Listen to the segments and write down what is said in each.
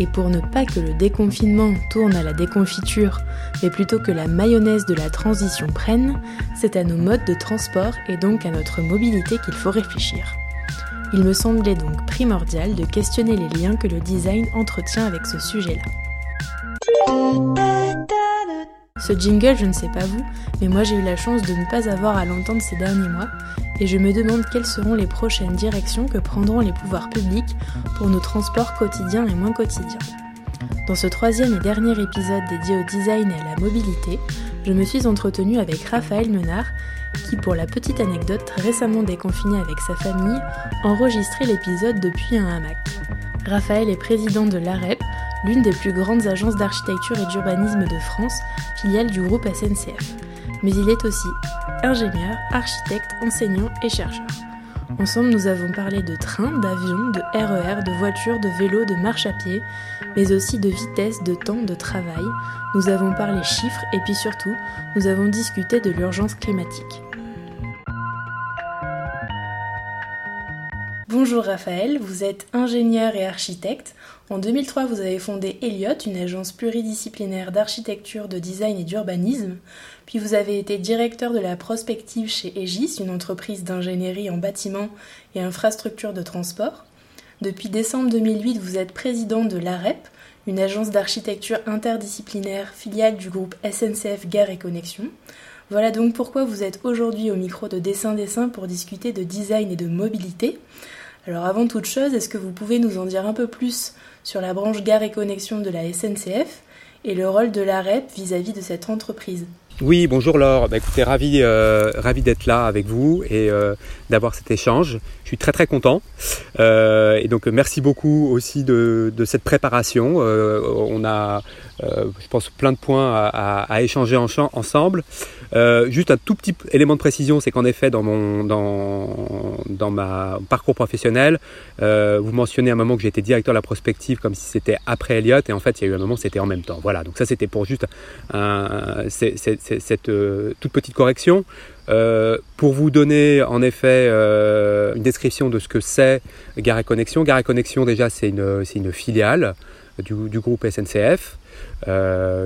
Et pour ne pas que le déconfinement tourne à la déconfiture, mais plutôt que la mayonnaise de la transition prenne, c'est à nos modes de transport et donc à notre mobilité qu'il faut réfléchir. Il me semblait donc primordial de questionner les liens que le design entretient avec ce sujet-là. Ce jingle, je ne sais pas vous, mais moi j'ai eu la chance de ne pas avoir à l'entendre ces derniers mois, et je me demande quelles seront les prochaines directions que prendront les pouvoirs publics pour nos transports quotidiens et moins quotidiens. Dans ce troisième et dernier épisode dédié au design et à la mobilité, je me suis entretenue avec Raphaël Menard, qui, pour la petite anecdote, récemment déconfiné avec sa famille, enregistrait l'épisode depuis un hamac. Raphaël est président de l'AREP, l'une des plus grandes agences d'architecture et d'urbanisme de France, filiale du groupe SNCF. Mais il est aussi ingénieur, architecte, enseignant et chercheur. Ensemble, nous avons parlé de train, d'avion, de RER, de voiture, de vélo, de marche à pied, mais aussi de vitesse, de temps, de travail. Nous avons parlé chiffres et puis surtout, nous avons discuté de l'urgence climatique. Bonjour Raphaël, vous êtes ingénieur et architecte. En 2003, vous avez fondé Elliott, une agence pluridisciplinaire d'architecture, de design et d'urbanisme. Puis vous avez été directeur de la prospective chez Aegis, une entreprise d'ingénierie en bâtiment et infrastructures de transport. Depuis décembre 2008, vous êtes président de l'AREP, une agence d'architecture interdisciplinaire filiale du groupe SNCF Gare et Connexion. Voilà donc pourquoi vous êtes aujourd'hui au micro de Dessin Dessin pour discuter de design et de mobilité. Alors avant toute chose, est-ce que vous pouvez nous en dire un peu plus sur la branche Gare et Connexion de la SNCF et le rôle de l'AREP vis-à-vis de cette entreprise? Oui, bonjour Laure. Bah, écoutez, ravi, euh, ravi d'être là avec vous et euh, d'avoir cet échange. Je suis très très content. Euh, et donc merci beaucoup aussi de, de cette préparation. on a, je pense, plein de points à, échanger ensemble. juste un tout petit élément de précision, c'est qu'en effet, dans mon dans, dans ma parcours professionnel, vous mentionnez à un moment que j'étais directeur de la prospective comme si c'était après Elliott, et en fait, il y a eu un moment, c'était en même temps. Voilà. Donc ça, c'était pour juste cette euh, toute petite correction. Euh, pour vous donner en effet euh, une description de ce que c'est Gare et Connexion. Gare et Connexion déjà c'est une, une, filiale du, groupe SNCF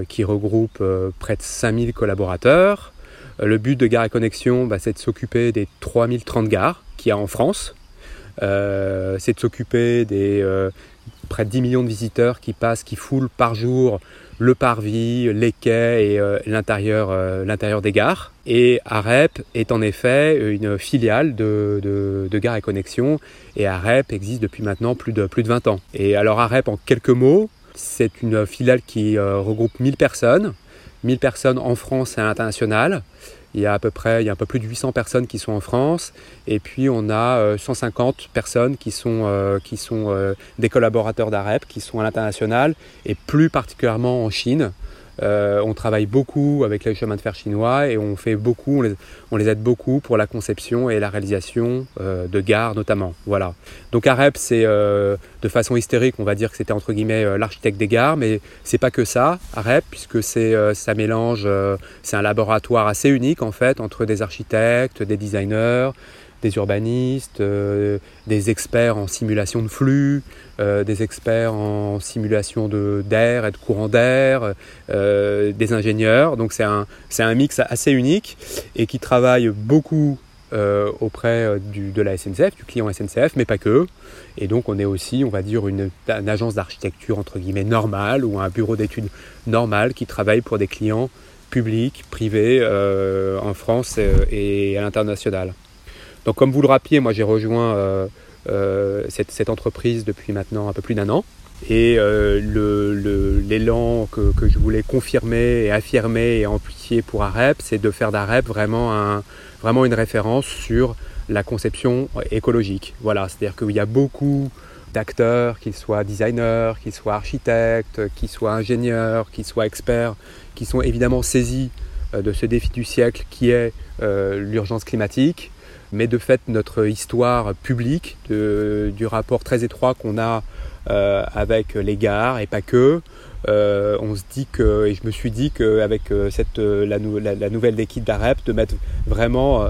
qui regroupe près de 5000 collaborateurs. Le but de Gare et Connexion, bah, c'est de s'occuper des 3030 gares qu'il y a en France. c'est de s'occuper des près de 10 millions de visiteurs qui passent, qui foulent par jour le parvis, les quais et euh, l'intérieur, euh, des gares. Et AREP est en effet une filiale de, de, Gare et Connexion. Et AREP existe depuis maintenant plus de, plus de 20 ans. Et alors AREP, en quelques mots, c'est une filiale qui euh, regroupe 1000 personnes. 1000 personnes en France et à l'international. Il y a à peu près, il y a un peu plus de 800 personnes qui sont en France, et puis on a 150 euh, personnes qui sont, euh, des collaborateurs d'AREP, qui sont à l'international, et plus particulièrement en Chine. Euh, on travaille beaucoup avec les chemins de fer chinois et on fait beaucoup, on les, aide beaucoup pour la conception et la réalisation euh, de gares notamment. Voilà. Donc AREP, c'est euh, de façon hystérique, on va dire que c'était entre guillemets l'architecte des gares, mais c'est pas que ça, AREP, puisque c'est ça mélange, c'est un laboratoire assez unique en fait entre des architectes, des designers, des urbanistes, euh, des experts en simulation de flux, euh, des experts en simulation d'air et de courant d'air, euh, des ingénieurs. Donc c'est un, un mix assez unique et qui travaille beaucoup auprès de la SNCF, du client SNCF, mais pas que. Et donc on est aussi, on va dire, une, une agence d'architecture entre guillemets normale ou un bureau d'études normal qui travaille pour des clients publics, privés en France et à l'international. Donc comme vous le rappeliez, moi j'ai rejoint euh, euh, cette, entreprise depuis maintenant un peu plus d'un an. Et euh, l'élan que, je voulais confirmer et affirmer et amplifier pour AREP, c'est de faire d'AREP vraiment, vraiment une référence sur la conception écologique. Voilà, c'est-à-dire qu'il y a beaucoup d'acteurs, qu'ils soient designers, qu'ils soient architectes, qu'ils soient ingénieurs, qu'ils soient experts, qui sont évidemment saisis de ce défi du siècle qui est l'urgence climatique. Mais de fait, notre histoire publique, du rapport très étroit qu'on a avec les gares et pas que, euh, on se dit que, et je me suis dit qu'avec euh, cette, euh, la, nouvelle équipe d'AREP, de mettre vraiment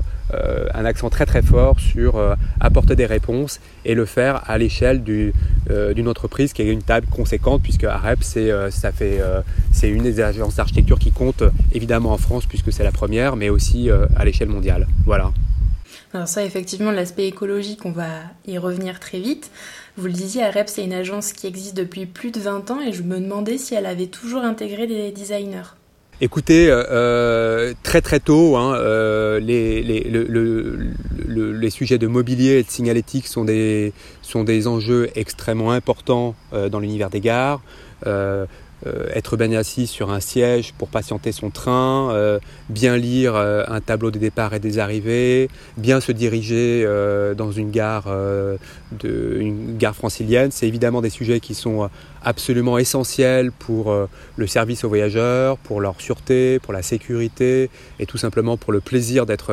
un accent très très fort sur apporter des réponses et le faire à l'échelle d'une entreprise qui a une table conséquente, puisque AREP, c'est c'est une des agences d'architecture qui compte évidemment en France, puisque c'est la première, mais aussi à l'échelle mondiale. Voilà. Alors ça, effectivement, l'aspect écologique, on va y revenir très vite. Vous le disiez, AREP, c'est une agence qui existe depuis plus de 20 ans et je me demandais si elle avait toujours intégré des designers. Écoutez, euh, euh, très très tôt, hein, euh, les, les, sujets de mobilier et de signalétique sont des, sont des enjeux extrêmement importants dans l'univers des gares. Euh, être bien assis sur un siège pour patienter son train, euh, bien lire euh, un tableau des départs et des arrivées, bien se diriger dans une gare, de, une gare francilienne. C'est évidemment des sujets qui sont absolument essentiels pour le service aux voyageurs, pour leur sûreté, pour la sécurité et tout simplement pour le plaisir d'être,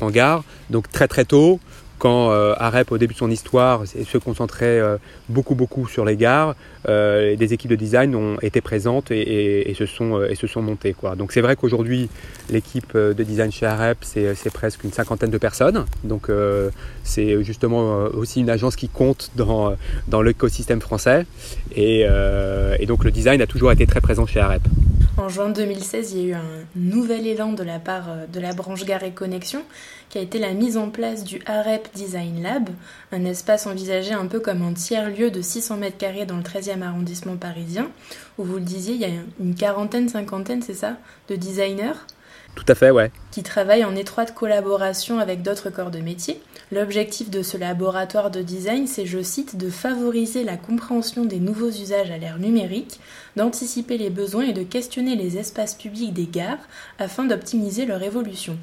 en gare. Donc très très tôt, quand euh, Arep, au début de son histoire, se concentrait euh, beaucoup, beaucoup sur les gares, euh, des équipes de design ont été présentes et, se, sont, et se sont montées. Donc c'est vrai qu'aujourd'hui, l'équipe de design chez Arep, c'est presque une cinquantaine de personnes. Donc c'est justement aussi une agence qui compte dans, l'écosystème français. Et, donc le design a toujours été très présent chez Arep. En juin 2016, il y a eu un nouvel élan de la part de la branche Gare et Connexion qui a été la mise en place du AREP Design Lab, un espace envisagé un peu comme un tiers-lieu de 600 mètres carrés dans le 13e arrondissement parisien, où vous le disiez, il y a une quarantaine, cinquantaine, c'est ça, de designers tout à fait, ouais. Qui travaillent en étroite collaboration avec d'autres corps de métier. L'objectif de ce laboratoire de design, c'est, je cite, de favoriser la compréhension des nouveaux usages à l'ère numérique, d'anticiper les besoins et de questionner les espaces publics des gares afin d'optimiser leur évolution.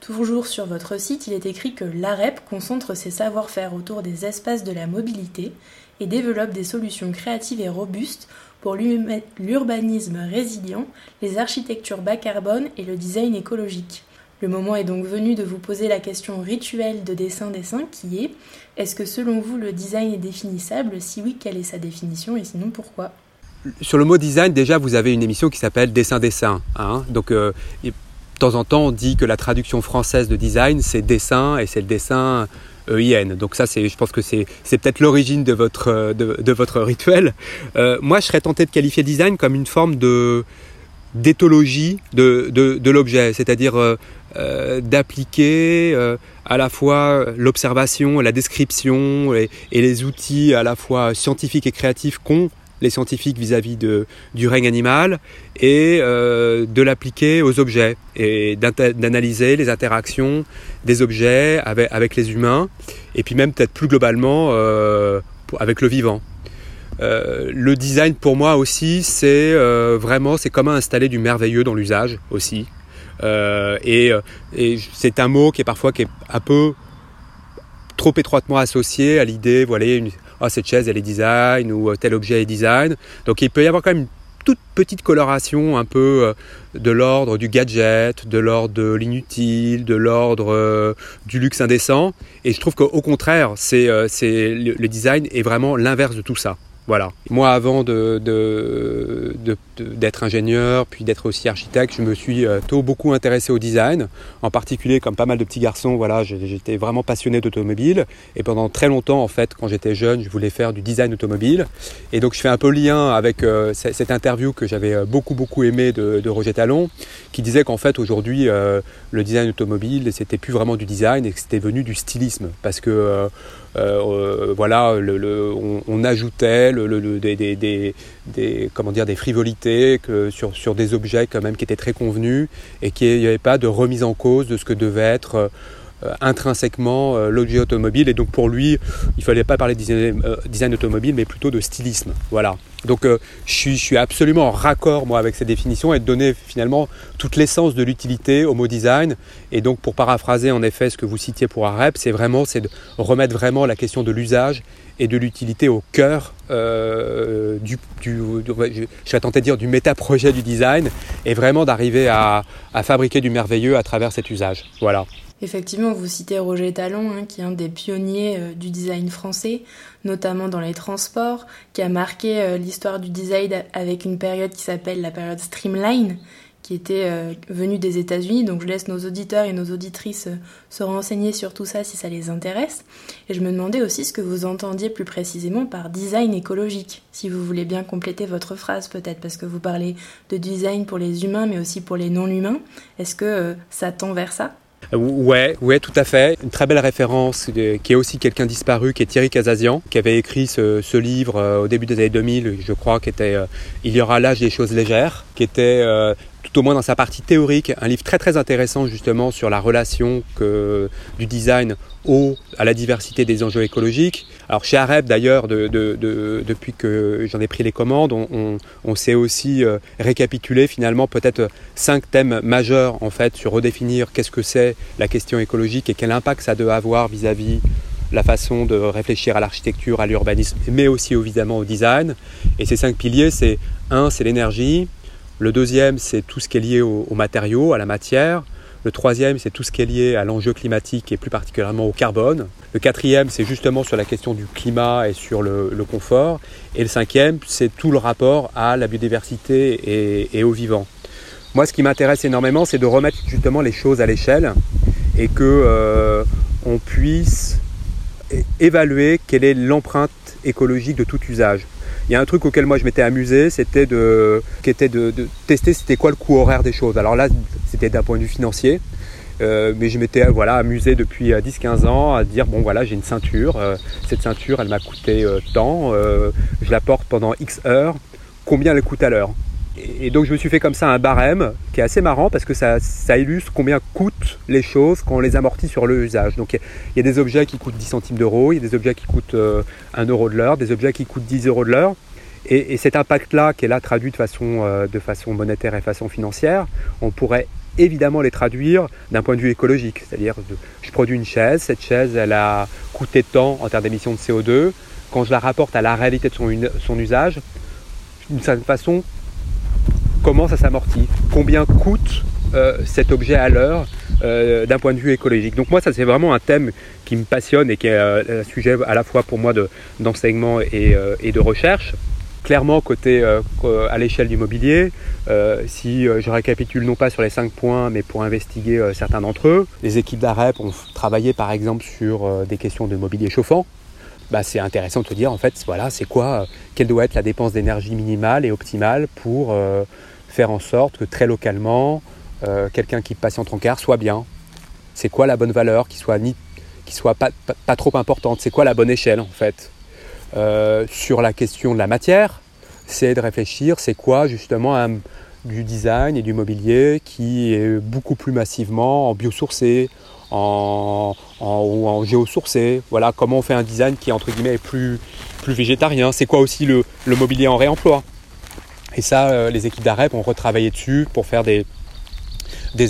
Toujours sur votre site, il est écrit que l'AREP concentre ses savoir-faire autour des espaces de la mobilité et développe des solutions créatives et robustes pour l'urbanisme résilient, les architectures bas carbone et le design écologique. Le moment est donc venu de vous poser la question rituelle de dessin-dessin qui est est-ce que selon vous le design est définissable? Si oui, quelle est sa définition et sinon pourquoi? Sur le mot design, déjà, vous avez une émission qui s'appelle Dessin-Dessin. Hein. Donc, euh, temps en temps, on dit que la traduction française de design, c'est dessin et c'est le dessin EIN. Donc ça, c'est, je pense que c'est, peut-être l'origine de votre, de, votre rituel. Euh, moi, je serais tenté de qualifier design comme une forme de d'éthologie de, de, l'objet, c'est-à-dire euh, euh, d'appliquer à la fois l'observation, la description et, les outils à la fois scientifiques et créatifs qu'ont les scientifiques vis-à-vis de, du règne animal et euh, de l'appliquer aux objets et d'analyser les interactions des objets avec, les humains et puis même peut-être plus globalement euh, avec le vivant. Euh, le design pour moi aussi c'est vraiment c'est comment installer du merveilleux dans l'usage aussi et, c'est un mot qui est parfois qui est un peu trop étroitement associé à l'idée voilà une, ah, cette chaise elle est design ou euh, tel objet est design. Donc il peut y avoir quand même toute petite coloration un peu euh, de l'ordre du gadget, de l'ordre de l'inutile, de l'ordre euh, du luxe indécent. Et je trouve qu'au contraire, c'est, le design est vraiment l'inverse de tout ça. Voilà. Moi, avant d'être ingénieur, puis d'être aussi architecte, je me suis euh, tôt beaucoup intéressé au design. En particulier, comme pas mal de petits garçons, voilà, j'étais vraiment passionné d'automobile. Et pendant très longtemps, en fait, quand j'étais jeune, je voulais faire du design automobile. Et donc, je fais un peu lien avec euh, cette interview que j'avais euh, beaucoup, beaucoup aimé de, Roger Talon, qui disait qu'en fait, aujourd'hui, le design automobile, c'était plus vraiment du design et que c'était venu du stylisme. Parce que euh, voilà, on, ajoutait des, comment dire, des frivolités sur, sur des objets quand même qui étaient très convenus et qu'il n'y avait pas de remise en cause de ce que devait être euh, intrinsèquement euh, l'objet automobile. Et donc pour lui, il ne fallait pas parler de euh, design, automobile, mais plutôt de stylisme. Voilà. Donc je, suis, absolument en raccord moi avec ces définitions et de donner finalement toute l'essence de l'utilité au mot design. Et donc pour paraphraser en effet ce que vous citiez pour AREP, c'est vraiment c'est de remettre vraiment la question de l'usage et de l'utilité au cœur euh, du, je vais tenter de dire du méta-projet du design et vraiment d'arriver à, fabriquer du merveilleux à travers cet usage. Voilà. Effectivement, vous citez Roger Talon, hein, qui est un des pionniers euh, du design français, notamment dans les transports, qui a marqué euh, l'histoire du design avec une période qui s'appelle la période Streamline, qui était euh, venu des États-Unis. Donc je laisse nos auditeurs et nos auditrices se renseigner sur tout ça si ça les intéresse. Et je me demandais aussi ce que vous entendiez plus précisément par design écologique, si vous voulez bien compléter votre phrase peut-être, parce que vous parlez de design pour les humains mais aussi pour les non-humains. Est-ce que ça tend vers ça? Ouais, ouais, tout à fait. Une très belle référence qui est aussi quelqu'un disparu, qui est Thierry Casazian, qui avait écrit ce, livre au début des années 2000, je crois, qui était Il y aura l'âge des choses légères, qui était tout au moins dans sa partie théorique, un livre très très intéressant justement sur la relation que, du design au, à la diversité des enjeux écologiques. Alors chez Areb d'ailleurs, de, de, depuis que j'en ai pris les commandes, on, s'est aussi euh, récapitulé finalement peut-être cinq thèmes majeurs en fait sur redéfinir qu'est-ce que c'est la question écologique et quel impact ça doit avoir vis-à-vis la façon de réfléchir à l'architecture, à l'urbanisme, mais aussi évidemment au design. Et ces cinq piliers, c'est un, c'est l'énergie, le deuxième, c'est tout ce qui est lié aux, matériaux, à la matière. Le troisième, c'est tout ce qui est lié à l'enjeu climatique et plus particulièrement au carbone. Le quatrième, c'est justement sur la question du climat et sur le, confort. Et le cinquième, c'est tout le rapport à la biodiversité et, au vivant. Moi, ce qui m'intéresse énormément, c'est de remettre justement les choses à l'échelle et que euh, puisse évaluer quelle est l'empreinte écologique de tout usage. Il y a un truc auquel moi je m'étais amusé, c'était de, qui de, tester c'était quoi le coût horaire des choses. Alors là, c'était d'un point de vue financier. Euh, mais je m'étais voilà, amusé depuis 10-15 euh, ans à dire bon voilà j'ai une ceinture, euh, cette ceinture elle m'a coûté tant, je la porte pendant X heures, combien elle coûte à l'heure? Et donc je me suis fait comme ça un barème qui est assez marrant parce que ça, illustre combien coûtent les choses quand on les amortit sur le usage. Donc il y, a des objets qui coûtent 10 centimes d'euros, il y a des objets qui coûtent 1 euh, euro de l'heure, des objets qui coûtent 10 euros de l'heure. Et, cet impact-là, qui est là traduit de façon, euh, de façon monétaire et façon financière, on pourrait évidemment les traduire d'un point de vue écologique. C'est-à-dire, je produis une chaise, cette chaise, elle a coûté tant en termes d'émissions de CO2. Quand je la rapporte à la réalité de son usage, d'une certaine façon, comment ça s'amortit, combien coûte euh, cet objet à l'heure euh, d'un point de vue écologique. Donc moi, ça c'est vraiment un thème qui me passionne et qui est euh, un sujet à la fois pour moi d'enseignement et, de recherche. Clairement, côté à l'échelle du mobilier, si je récapitule non pas sur les cinq points, mais pour investiguer certains d'entre eux, les équipes d'AREP ont travaillé par exemple sur des questions de mobilier chauffant, bah, c'est intéressant de se dire en fait voilà c'est quoi quelle doit être la dépense d'énergie minimale et optimale pour faire en sorte que très localement, euh, quelqu'un qui patiente en car soit bien. C'est quoi la bonne valeur, qui soit, ni, qui soit pas, pas, trop importante? C'est quoi la bonne échelle en fait? Euh, Sur la question de la matière, c'est de réfléchir, c'est quoi justement du design et du mobilier qui est beaucoup plus massivement en biosourcé, en, en, ou en géosourcé? Voilà, comment on fait un design qui entre guillemets est plus, végétarien? C'est quoi aussi le mobilier en réemploi? Et ça, euh, les équipes d'AREP ont retravaillé dessus pour faire des,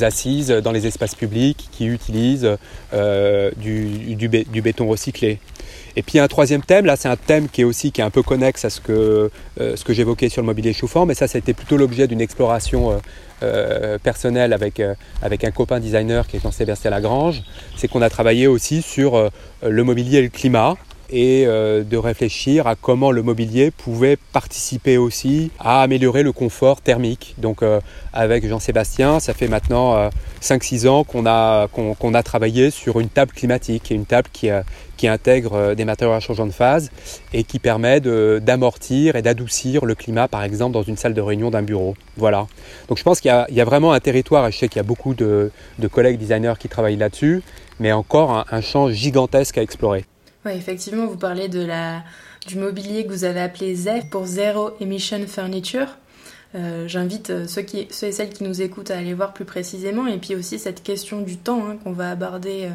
assises dans les espaces publics qui utilisent euh, du, béton recyclé. Et puis un troisième thème, là c'est un thème qui est aussi un peu connexe à ce que, euh, j'évoquais sur le mobilier chauffant, mais ça ça a été plutôt l'objet d'une exploration personnelle avec, un copain designer qui est en Sébastien Lagrange. C'est qu'on a travaillé aussi sur le mobilier et le climat et euh, de réfléchir à comment le mobilier pouvait participer aussi à améliorer le confort thermique. Donc euh, avec Jean-Sébastien, ça fait maintenant 5-6 euh, ans qu'on a, a travaillé sur une table climatique, une table qui, qui intègre des matériaux à changeant de phase et qui permet d'amortir et d'adoucir le climat par exemple dans une salle de réunion d'un bureau. Voilà. Donc je pense qu'il y, a, vraiment un territoire, et je sais qu'il y a beaucoup de, collègues designers qui travaillent là-dessus, mais encore un champ gigantesque à explorer. Oui, effectivement, vous parlez du mobilier que vous avez appelé ZEF pour Zero Emission Furniture. Euh, j'invite euh, ceux, et celles qui nous écoutent à aller voir plus précisément. Et puis aussi cette question du temps hein, qu'on va aborder euh,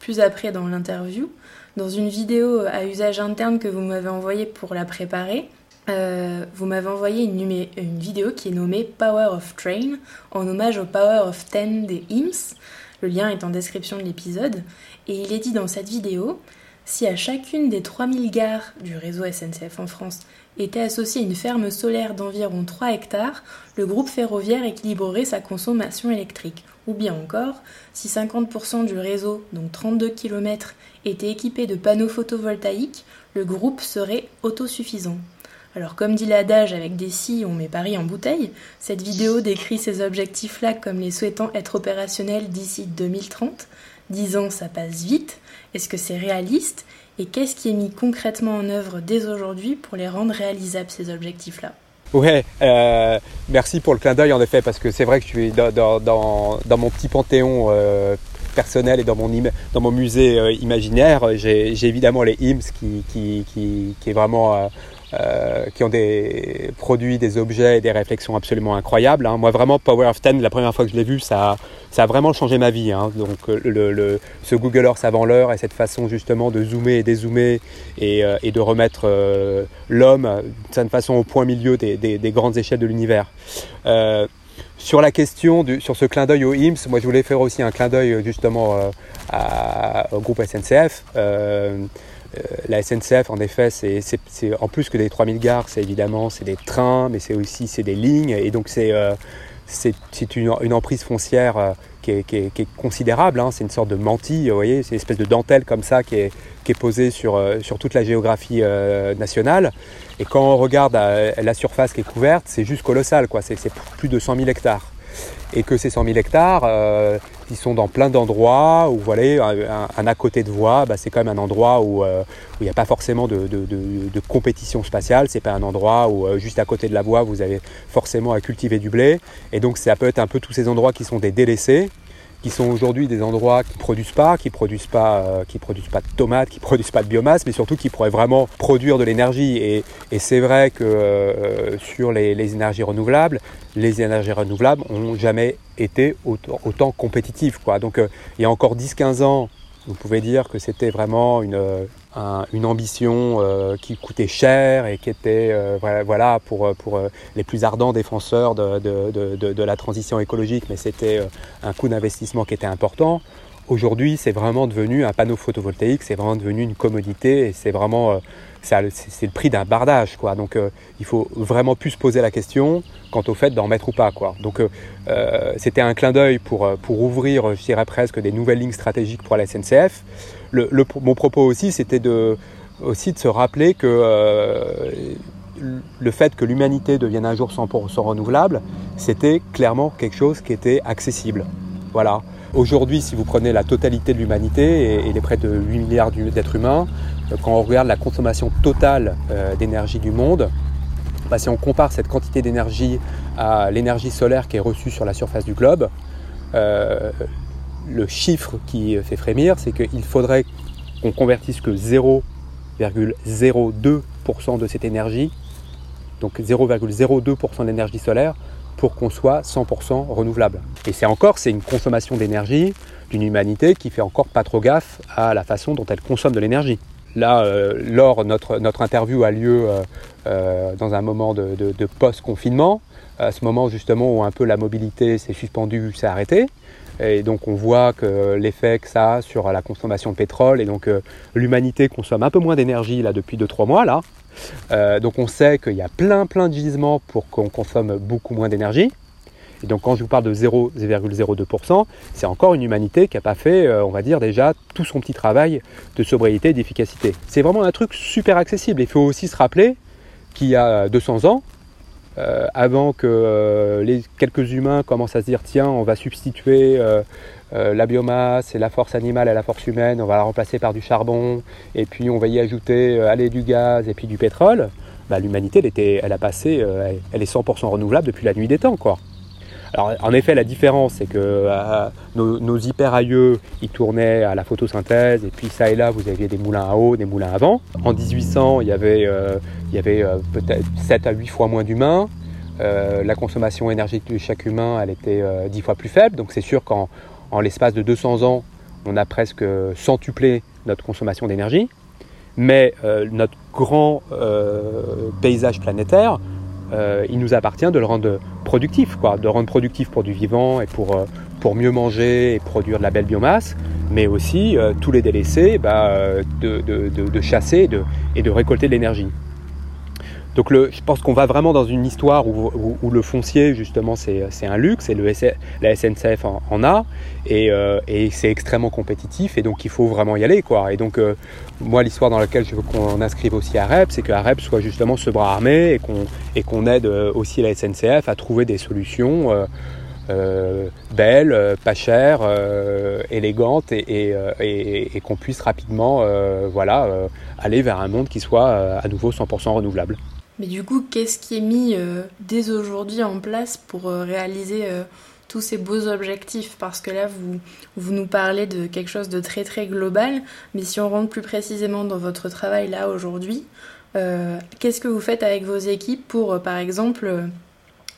plus après dans l'interview. Dans une vidéo à usage interne que vous m'avez envoyée pour la préparer, vous m'avez envoyé une, une, vidéo qui est nommée Power of Train en hommage au Power of Ten des IMSS. Le lien est en description de l'épisode. Et il est dit dans cette vidéo Si à chacune des 3000 gares du réseau SNCF en France était associée une ferme solaire d'environ 3 hectares, le groupe ferroviaire équilibrerait sa consommation électrique. Ou bien encore, si 50% du réseau, donc 32 km, était équipé de panneaux photovoltaïques, le groupe serait autosuffisant. Alors comme dit l'adage avec des si on met Paris en bouteille, cette vidéo décrit ces objectifs-là comme les souhaitant être opérationnels d'ici 2030. 10 ans ça passe vite, est-ce que c'est réaliste Et qu'est-ce qui est mis concrètement en œuvre dès aujourd'hui pour les rendre réalisables ces objectifs-là? Ouais, euh, merci pour le clin d'œil en effet, parce que c'est vrai que je suis dans, mon petit panthéon euh, personnel et dans mon, musée euh, imaginaire, j'ai évidemment les IMS qui est vraiment euh, qui ont des produits, des objets et des réflexions absolument incroyables. Hein. Moi, vraiment, Power of Ten, la première fois que je l'ai vu, ça, a vraiment changé ma vie. Hein. Donc, euh, ce Google Earth avant l'heure et cette façon justement de zoomer et dézoomer et, euh, de remettre l'homme d'une certaine façon au point milieu des, des, grandes échelles de l'univers. sur la question, sur ce clin d'œil au IMSS, moi je voulais faire aussi un clin d'œil justement au groupe SNCF. Euh, la SNCF, en effet, c'est en plus que des 3000 gares, c'est évidemment c'est des trains, mais c'est aussi c'est des lignes, et donc c'est euh, une, emprise foncière euh, qui, est, considérable. Hein. C'est une sorte de mantille, vous voyez, c'est une espèce de dentelle comme ça qui est, posée sur, sur toute la géographie nationale. Et quand on regarde la surface qui est couverte, c'est juste colossal, quoi. C'est plus de 100 000 hectares et que ces 100 000 hectares, ils sont dans plein d'endroits où, voilà, un, à côté de voie, bah, c'est quand même un endroit où euh, il n'y a pas forcément de, compétition spatiale. C'est pas un endroit où euh, juste à côté de la voie, vous avez forcément à cultiver du blé. Et donc, ça peut être un peu tous ces endroits qui sont des délaissés qui sont aujourd'hui des endroits qui produisent pas, qui produisent euh, produisent pas de tomates, qui produisent pas de biomasse, mais surtout qui pourraient vraiment produire de l'énergie. Et, c'est vrai que euh, sur les, énergies renouvelables, les énergies renouvelables ont jamais été autant, autant compétitives. Quoi. Donc euh, il y a encore 10-15 ans, vous pouvez dire que c'était vraiment une, une ambition euh, qui coûtait cher et qui était euh, voilà, pour, pour euh, les plus ardents défenseurs de, de, de, de la transition écologique, mais c'était un coût d'investissement qui était important. Aujourd'hui, c'est vraiment devenu un panneau photovoltaïque, c'est vraiment devenu une commodité et c'est vraiment c'est le prix d'un bardage. Quoi. Donc il faut vraiment plus se poser la question quant au fait d'en mettre ou pas. Quoi. Donc c'était un clin d'œil pour, pour ouvrir, je dirais presque, des nouvelles lignes stratégiques pour la SNCF mon propos aussi, c'était de, aussi de se rappeler que euh, le fait que l'humanité devienne un jour 100% renouvelable, c'était clairement quelque chose qui était accessible. Voilà. Aujourd'hui, si vous prenez la totalité de l'humanité et, les près de 8 milliards d'êtres humains, euh, quand on regarde la consommation totale euh, d'énergie du monde, bah, si on compare cette quantité d'énergie à l'énergie solaire qui est reçue sur la surface du globe, le chiffre qui fait frémir, c'est qu'il faudrait qu'on convertisse que 0,02% de cette énergie, donc 0,02% de l'énergie solaire, pour qu'on soit 100% renouvelable. Et c'est encore, c'est une consommation d'énergie d'une humanité qui fait encore pas trop gaffe à la façon dont elle consomme de l'énergie. Là, euh, lors notre, notre interview a lieu euh, euh, dans un moment de, de post-confinement, à ce moment justement où un peu la mobilité s'est suspendue, s'est arrêtée. Et donc on voit que l'effet que ça a sur la consommation de pétrole, et donc euh, l'humanité consomme un peu moins d'énergie là depuis 2-3 mois là. Euh, donc on sait qu'il y a plein plein de gisements pour qu'on consomme beaucoup moins d'énergie. Et donc quand je vous parle de 0,02%, c'est encore une humanité qui n'a pas fait, euh, on va dire déjà, tout son petit travail de sobriété et d'efficacité. C'est vraiment un truc super accessible. Il faut aussi se rappeler qu'il y a 200 ans, euh, avant que euh, quelques humains commencent à se dire tiens on va substituer euh, la biomasse et la force animale à la force humaine, on va la remplacer par du charbon et puis on va y ajouter du gaz et puis du pétrole, bah, l'humanité elle, elle a elle est 100% renouvelable depuis la nuit des temps quoi. En effet, la différence, c'est que nos, nos, hyper aïeux, ils tournaient à la photosynthèse, et puis ça et là, vous aviez des moulins à eau, des moulins à vent. En 1800, il y avait, euh, euh, peut-être 7 à 8 fois moins d'humains. Euh, la consommation énergétique de chaque humain, elle était 10 fois plus faible. Donc, c'est sûr qu'en en, l'espace de 200 ans, on a presque centuplé notre consommation d'énergie. Mais notre grand paysage planétaire, euh, il nous appartient de le rendre productif, quoi, de rendre productif pour du vivant et pour, euh, mieux manger et produire de la belle biomasse. mais aussi tous les délaissés bah, de, chasser et de récolter de l'énergie. Donc je pense qu'on va vraiment dans une histoire où, le foncier, justement, c'est un luxe, et le, la SNCF en, a, euh, et, c'est extrêmement compétitif, et donc il faut vraiment y aller. Quoi. Et donc, euh, moi, l'histoire dans laquelle je veux qu'on inscrive aussi AREP, c'est que AREP soit justement ce bras armé, et qu'on aide euh, aussi la SNCF à trouver des solutions. belles, pas chères, élégantes et, qu'on puisse rapidement voilà, aller vers un monde qui soit à nouveau 100% renouvelable. Mais du coup, qu'est-ce qui est mis euh, dès aujourd'hui en place pour euh, réaliser euh, tous ces beaux objectifs? Parce que là, vous, vous nous parlez de quelque chose de très très global, mais si on rentre plus précisément dans votre travail là aujourd'hui, qu'est-ce que vous faites avec vos équipes pour, par exemple,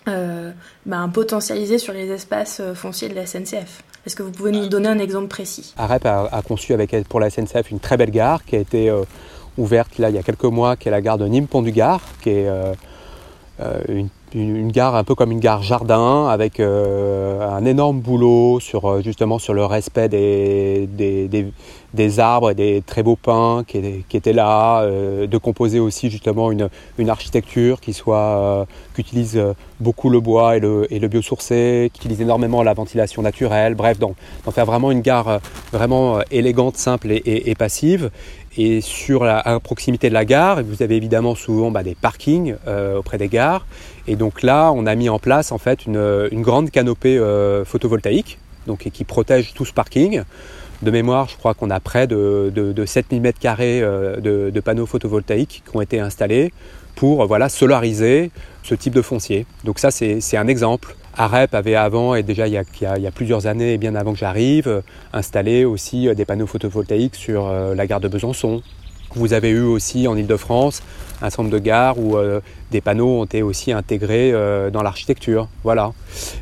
ben, potentialiser sur les espaces fonciers de la SNCF Est-ce que vous pouvez nous donner un exemple précis? AREP a, a, conçu avec, pour la SNCF une très belle gare qui a été ouverte là il y a quelques mois, qui est la gare de Nîmes-Pont-du-Gard, qui est euh, euh, une gare un peu comme une gare jardin avec euh, un énorme boulot sur justement sur le respect des, arbres et des très beaux pins qui, étaient là, euh, de composer aussi justement une, architecture qui soit qui utilise beaucoup le bois et le, et le biosourcé, qui utilise énormément la ventilation naturelle, bref, d'en faire vraiment une gare vraiment élégante, simple et, passive. Et sur la, à proximité de la gare, vous avez évidemment souvent bah, des parkings auprès des gares. Et donc là, on a mis en place en fait une, grande canopée euh, photovoltaïque donc, qui protège tout ce parking. De mémoire, je crois qu'on a près de, de, 7000 m2 euh, de, panneaux photovoltaïques qui ont été installés pour voilà, solariser ce type de foncier. Donc ça, c'est un exemple. AREP avait avant, et déjà il y, a, il y a, plusieurs années, et bien avant que j'arrive, installé aussi des panneaux photovoltaïques sur euh, la gare de Besançon, vous avez eu aussi en Ile-de-France un centre de gare où euh, des panneaux ont été aussi intégrés euh, dans l'architecture. Voilà.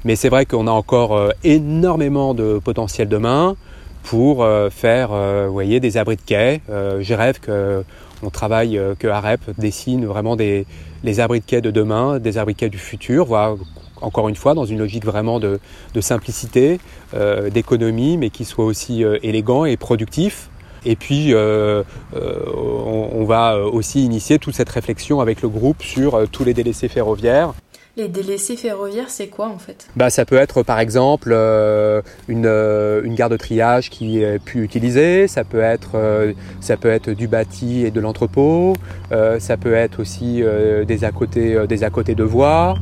Mais c'est vrai qu'on a encore euh, énormément de potentiel demain pour faire voyez, des abris de quai. je rêve qu'on travaille, que AREP dessine vraiment des, les abris de quai de demain, des abris de quai du futur, voilà, encore une fois dans une logique vraiment de, de simplicité, d'économie, mais qui soit aussi élégant et productif et puis, euh, euh, on, va aussi initier toute cette réflexion avec le groupe sur euh, tous les délaissés ferroviaires. Les délaissés ferroviaires, c'est quoi en fait? Bah, Ça peut être par exemple une, une, gare de triage qui est plus utilisée, ça peut être, ça peut être du bâti et de l'entrepôt, ça peut être aussi des, à côté, des de voies.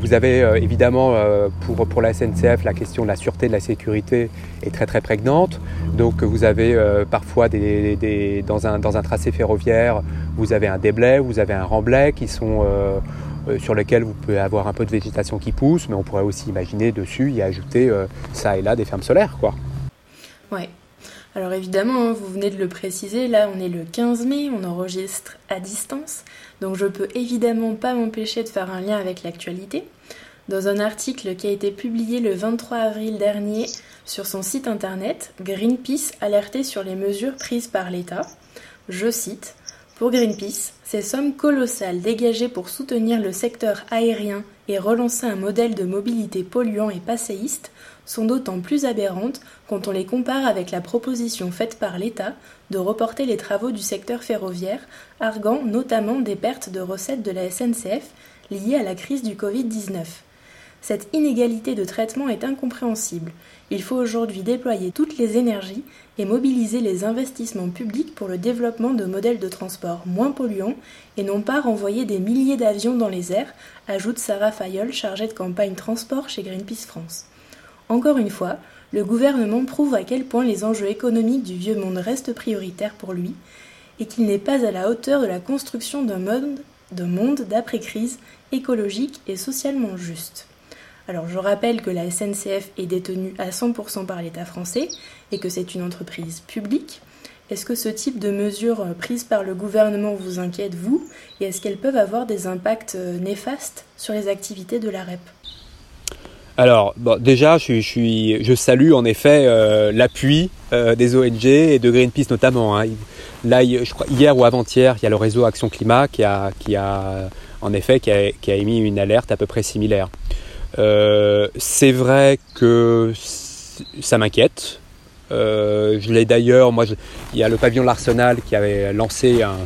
vous avez évidemment pour, la SNCF la question de la sûreté, de la sécurité est très très prégnante. Donc vous avez euh, parfois des, dans, un, dans, un, tracé ferroviaire, vous avez un déblai, vous avez un remblai qui sont, euh, euh, sur lesquels vous pouvez avoir un peu de végétation qui pousse, mais on pourrait aussi imaginer dessus y ajouter ça et là des fermes solaires. Quoi. Ouais. Alors évidemment, hein, vous venez de le préciser, là on est le 15 mai, on enregistre à distance, donc je peux évidemment pas m'empêcher de faire un lien avec l'actualité. Dans un article qui a été publié le 23 avril dernier sur son site internet, Greenpeace alertait sur les mesures prises par l'État. Je cite Pour Greenpeace, ces sommes colossales dégagées pour soutenir le secteur aérien et relancer un modèle de mobilité polluant et passéiste sont d'autant plus aberrantes quand on les compare avec la proposition faite par l'État de reporter les travaux du secteur ferroviaire, arguant notamment des pertes de recettes de la SNCF liées à la crise du Covid-19. Cette inégalité de traitement est incompréhensible. Il faut aujourd'hui déployer toutes les énergies et mobiliser les investissements publics pour le développement de modèles de transport moins polluants et non pas renvoyer des milliers d'avions dans les airs, ajoute Sarah Fayol, chargée de campagne transport chez Greenpeace France. Encore une fois, le gouvernement prouve à quel point les enjeux économiques du vieux monde restent prioritaires pour lui et qu'il n'est pas à la hauteur de la construction d'un monde d'après-crise écologique et socialement juste. Alors je rappelle que la SNCF est détenue à 100% par l'État français et que c'est une entreprise publique. Est-ce que ce type de mesures euh, prises par le gouvernement vous inquiète, vous? Et est-ce qu'elles peuvent avoir des impacts euh, néfastes sur les activités de la REP alors, déjà, je, salue en effet euh, l'appui des ONG et de Greenpeace notamment. Hein. Là, je crois, hier ou avant-hier, il y a le réseau Action Climat a, en qui a émis une alerte à peu près similaire. Euh, c'est vrai que ça m'inquiète. je l'ai d'ailleurs, moi, il y a le pavillon de l'Arsenal qui avait lancé un,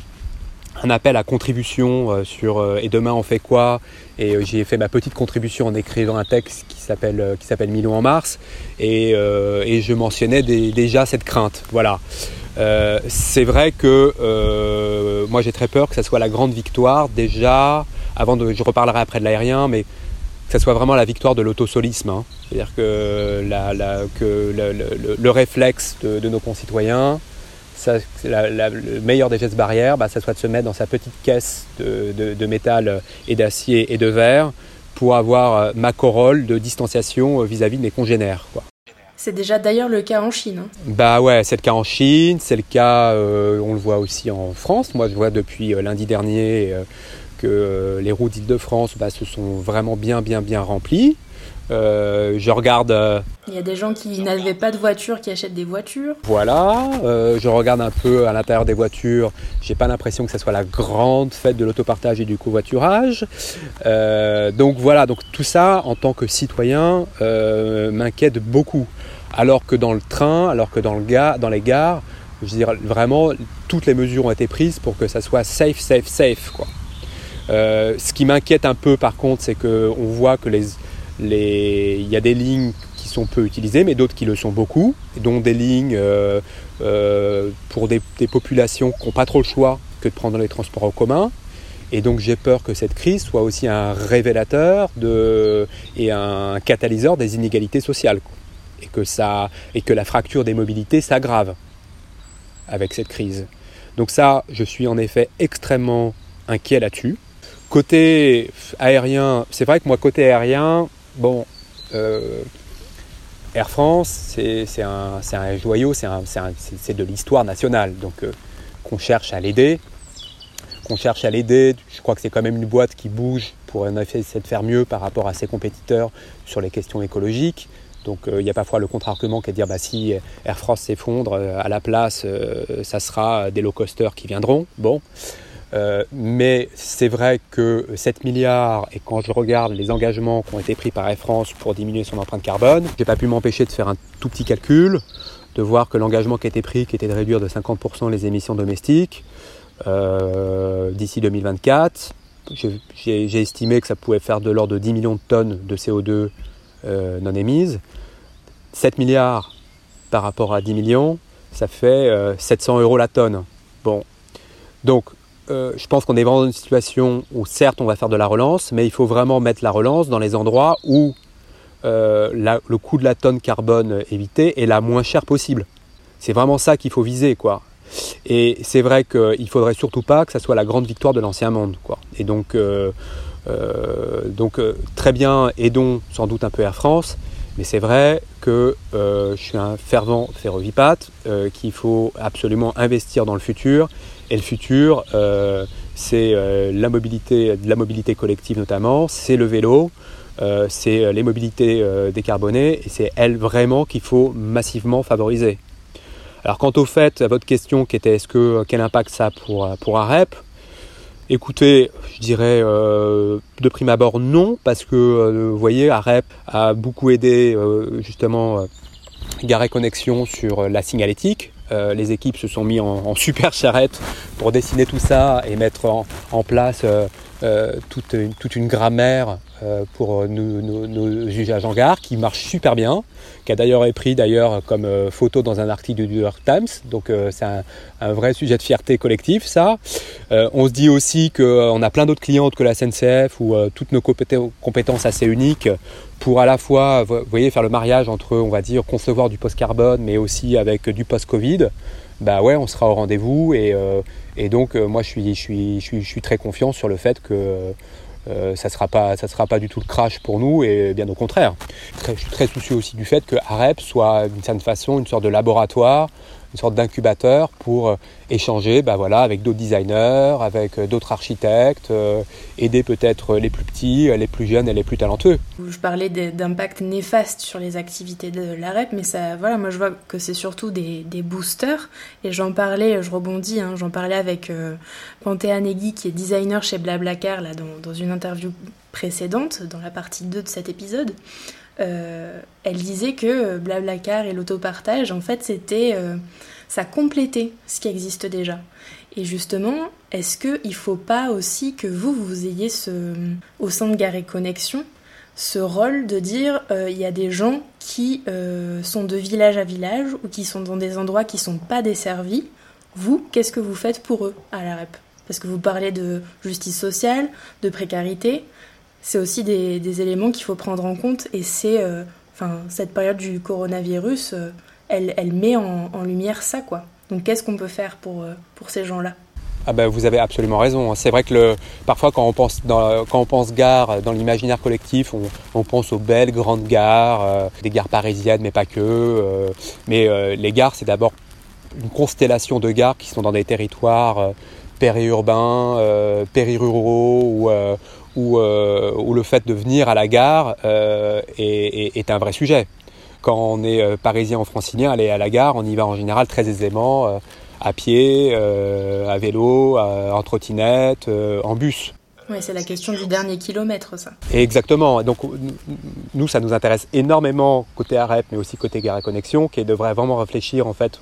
appel à contribution euh, sur euh, et demain on fait quoi? Et euh, j'ai fait ma petite contribution en écrivant un texte qui s'appelle qui s'appelle en mars. Et, et je mentionnais déjà cette crainte. Voilà. C'est vrai que moi j'ai très peur que ça soit la grande victoire déjà avant de je reparlerai après de l'aérien mais que ça soit vraiment la victoire de l'autosolisme hein. c'est-à-dire que, la, que le, réflexe de nos concitoyens le meilleur des gestes barrières, bah, ça soit de se mettre dans sa petite caisse de, métal et d'acier et de verre pour avoir euh, ma corolle de distanciation euh, vis-à-vis de mes congénères. C'est déjà d'ailleurs le cas en Chine. Hein. Bah ouais, c'est le cas en Chine, c'est le cas, euh, on le voit aussi en France. Moi, je vois depuis lundi dernier que les routes d'Île-de-France bah, se sont vraiment bien, bien, bien remplies. Euh, je regarde. Euh, Il y a des gens qui n'avaient pas de voiture qui achètent des voitures. Voilà, euh, je regarde un peu à l'intérieur des voitures. J'ai pas l'impression que ce soit la grande fête de l'autopartage et du covoiturage. donc voilà, donc tout ça en tant que citoyen m'inquiète beaucoup. Alors que dans le train, alors que dans, le dans les gares, je dirais vraiment toutes les mesures ont été prises pour que ça soit safe, safe, safe. Quoi. Ce qui m'inquiète un peu par contre, c'est qu'on voit que les, il y a des lignes qui sont peu utilisées, mais d'autres qui le sont beaucoup, dont des lignes euh, euh, pour des, populations qui n'ont pas trop le choix que de prendre les transports en commun. Et donc j'ai peur que cette crise soit aussi un révélateur et un catalyseur des inégalités sociales. Et que, ça, et que la fracture des mobilités s'aggrave avec cette crise. Donc ça, je suis en effet extrêmement inquiet là-dessus. Côté aérien, c'est vrai que moi, côté aérien, Bon, euh, Air France, c'est un, joyau, c'est de l'histoire nationale. Donc, euh, qu'on cherche à l'aider, qu'on cherche à l'aider, je crois que c'est quand même une boîte qui bouge pour en effet essayer de faire mieux par rapport à ses compétiteurs sur les questions écologiques. Donc euh, il y a parfois le contre-argument qui est de dire bah, si Air France s'effondre, à la place, ça sera des low-costers qui viendront. Bon, euh, mais c'est vrai que 7 milliards, et quand je regarde les engagements qui ont été pris par Air France pour diminuer son empreinte carbone, j'ai pas pu m'empêcher de faire un tout petit calcul, de voir que l'engagement qui a été pris, qui était de réduire de 50% les émissions domestiques euh, d'ici 2024, j'ai estimé que ça pouvait faire de l'ordre de 10 millions de tonnes de CO2 euh, non émises. 7 milliards par rapport à 10 millions, ça fait 700 euros la tonne. Bon, donc euh, je pense qu'on est vraiment dans une situation où certes on va faire de la relance, mais il faut vraiment mettre la relance dans les endroits où euh, le coût de la tonne carbone évitée est la moins chère possible. C'est vraiment ça qu'il faut viser, quoi. Et c'est vrai qu'il ne faudrait surtout pas que ça soit la grande victoire de l'ancien monde, quoi. Et donc, euh, donc très bien, aidons sans doute un peu Air France, mais c'est vrai que je suis un fervent ferrovipate, qu'il faut absolument investir dans le futur et le futur, euh, c'est euh, la, mobilité, la mobilité collective notamment, c'est le vélo, euh, c'est les mobilités décarbonées, et c'est elle vraiment qu'il faut massivement favoriser. Alors quant au fait, à votre question qui était est-ce que quel impact ça a pour, pour AREP Écoutez, je dirais de prime abord non, parce que vous voyez, AREP a beaucoup aidé justement Garé Connexion sur la signalétique. Euh, les équipes se sont mis en, super charrette pour dessiner tout ça et mettre en, place euh, euh, toute, une, grammaire pour nos, usages en gare qui marche super bien, qui a d'ailleurs été pris d'ailleurs comme photo dans un article du New York Times. Donc c'est un, vrai sujet de fierté collective ça. on se dit aussi qu'on a plein d'autres clientes que la SNCF où toutes nos compétences assez uniques pour à la fois, vous voyez, faire le mariage entre, on va dire, concevoir du post-carbone, mais aussi avec du post-Covid, bah ouais, on sera au rendez-vous. Et, euh, donc, euh, moi, je suis, très confiant sur le fait que euh, ça ne sera, sera pas du tout le crash pour nous, et bien au contraire. je suis très soucieux aussi du fait que AREP soit, d'une certaine façon, une sorte de laboratoire une sorte d'incubateur pour euh, échanger bah voilà, avec d'autres designers, avec euh, d'autres architectes, euh, aider peut-être les plus petits, les plus jeunes et les plus talentueux. Je parlais d'impact néfaste sur les activités de l'AREP, mais ça, voilà, moi je vois que c'est surtout des, boosters. Et j'en parlais, je rebondis, hein, j'en parlais avec euh, Panthéa Negui, qui est designer chez Blablacar, là, dans, dans une interview précédente, dans la partie 2 de cet épisode. Elle disait que Blablacar et l'autopartage, en fait, c'était ça complétait ce qui existe déjà. Et justement, est-ce qu'il ne faut pas aussi que vous, vous ayez ce, au sein de Gare Connexion ce rôle de dire il y a des gens qui sont de village à village ou qui sont dans des endroits qui ne sont pas desservis. Vous, qu'est-ce que vous faites pour eux à la REP? Parce que vous parlez de justice sociale, de précarité. C'est aussi des, éléments qu'il faut prendre en compte et c'est, euh, enfin, cette période du coronavirus, euh, elle, met en, lumière ça, quoi. Donc, qu'est-ce qu'on peut faire pour, euh, ces gens-là? Ah ben, vous avez absolument raison. C'est vrai que parfois quand on pense, quand on pense gare dans l'imaginaire collectif, on, pense aux belles grandes gares, des gares parisiennes, mais pas que. mais les gares, c'est d'abord une constellation de gares qui sont dans des territoires périurbains, périruraux ou, euh, où, le fait de venir à la gare est, un vrai sujet. Quand on est parisien ou francilien, aller à la gare, on y va en général très aisément, à pied, à vélo, en trottinette, en bus. Oui, c'est la question du dernier kilomètre, ça. exactement. Donc, nous, ça nous intéresse énormément côté AREP, mais aussi côté Gare et Connexion, qui devrait vraiment réfléchir en fait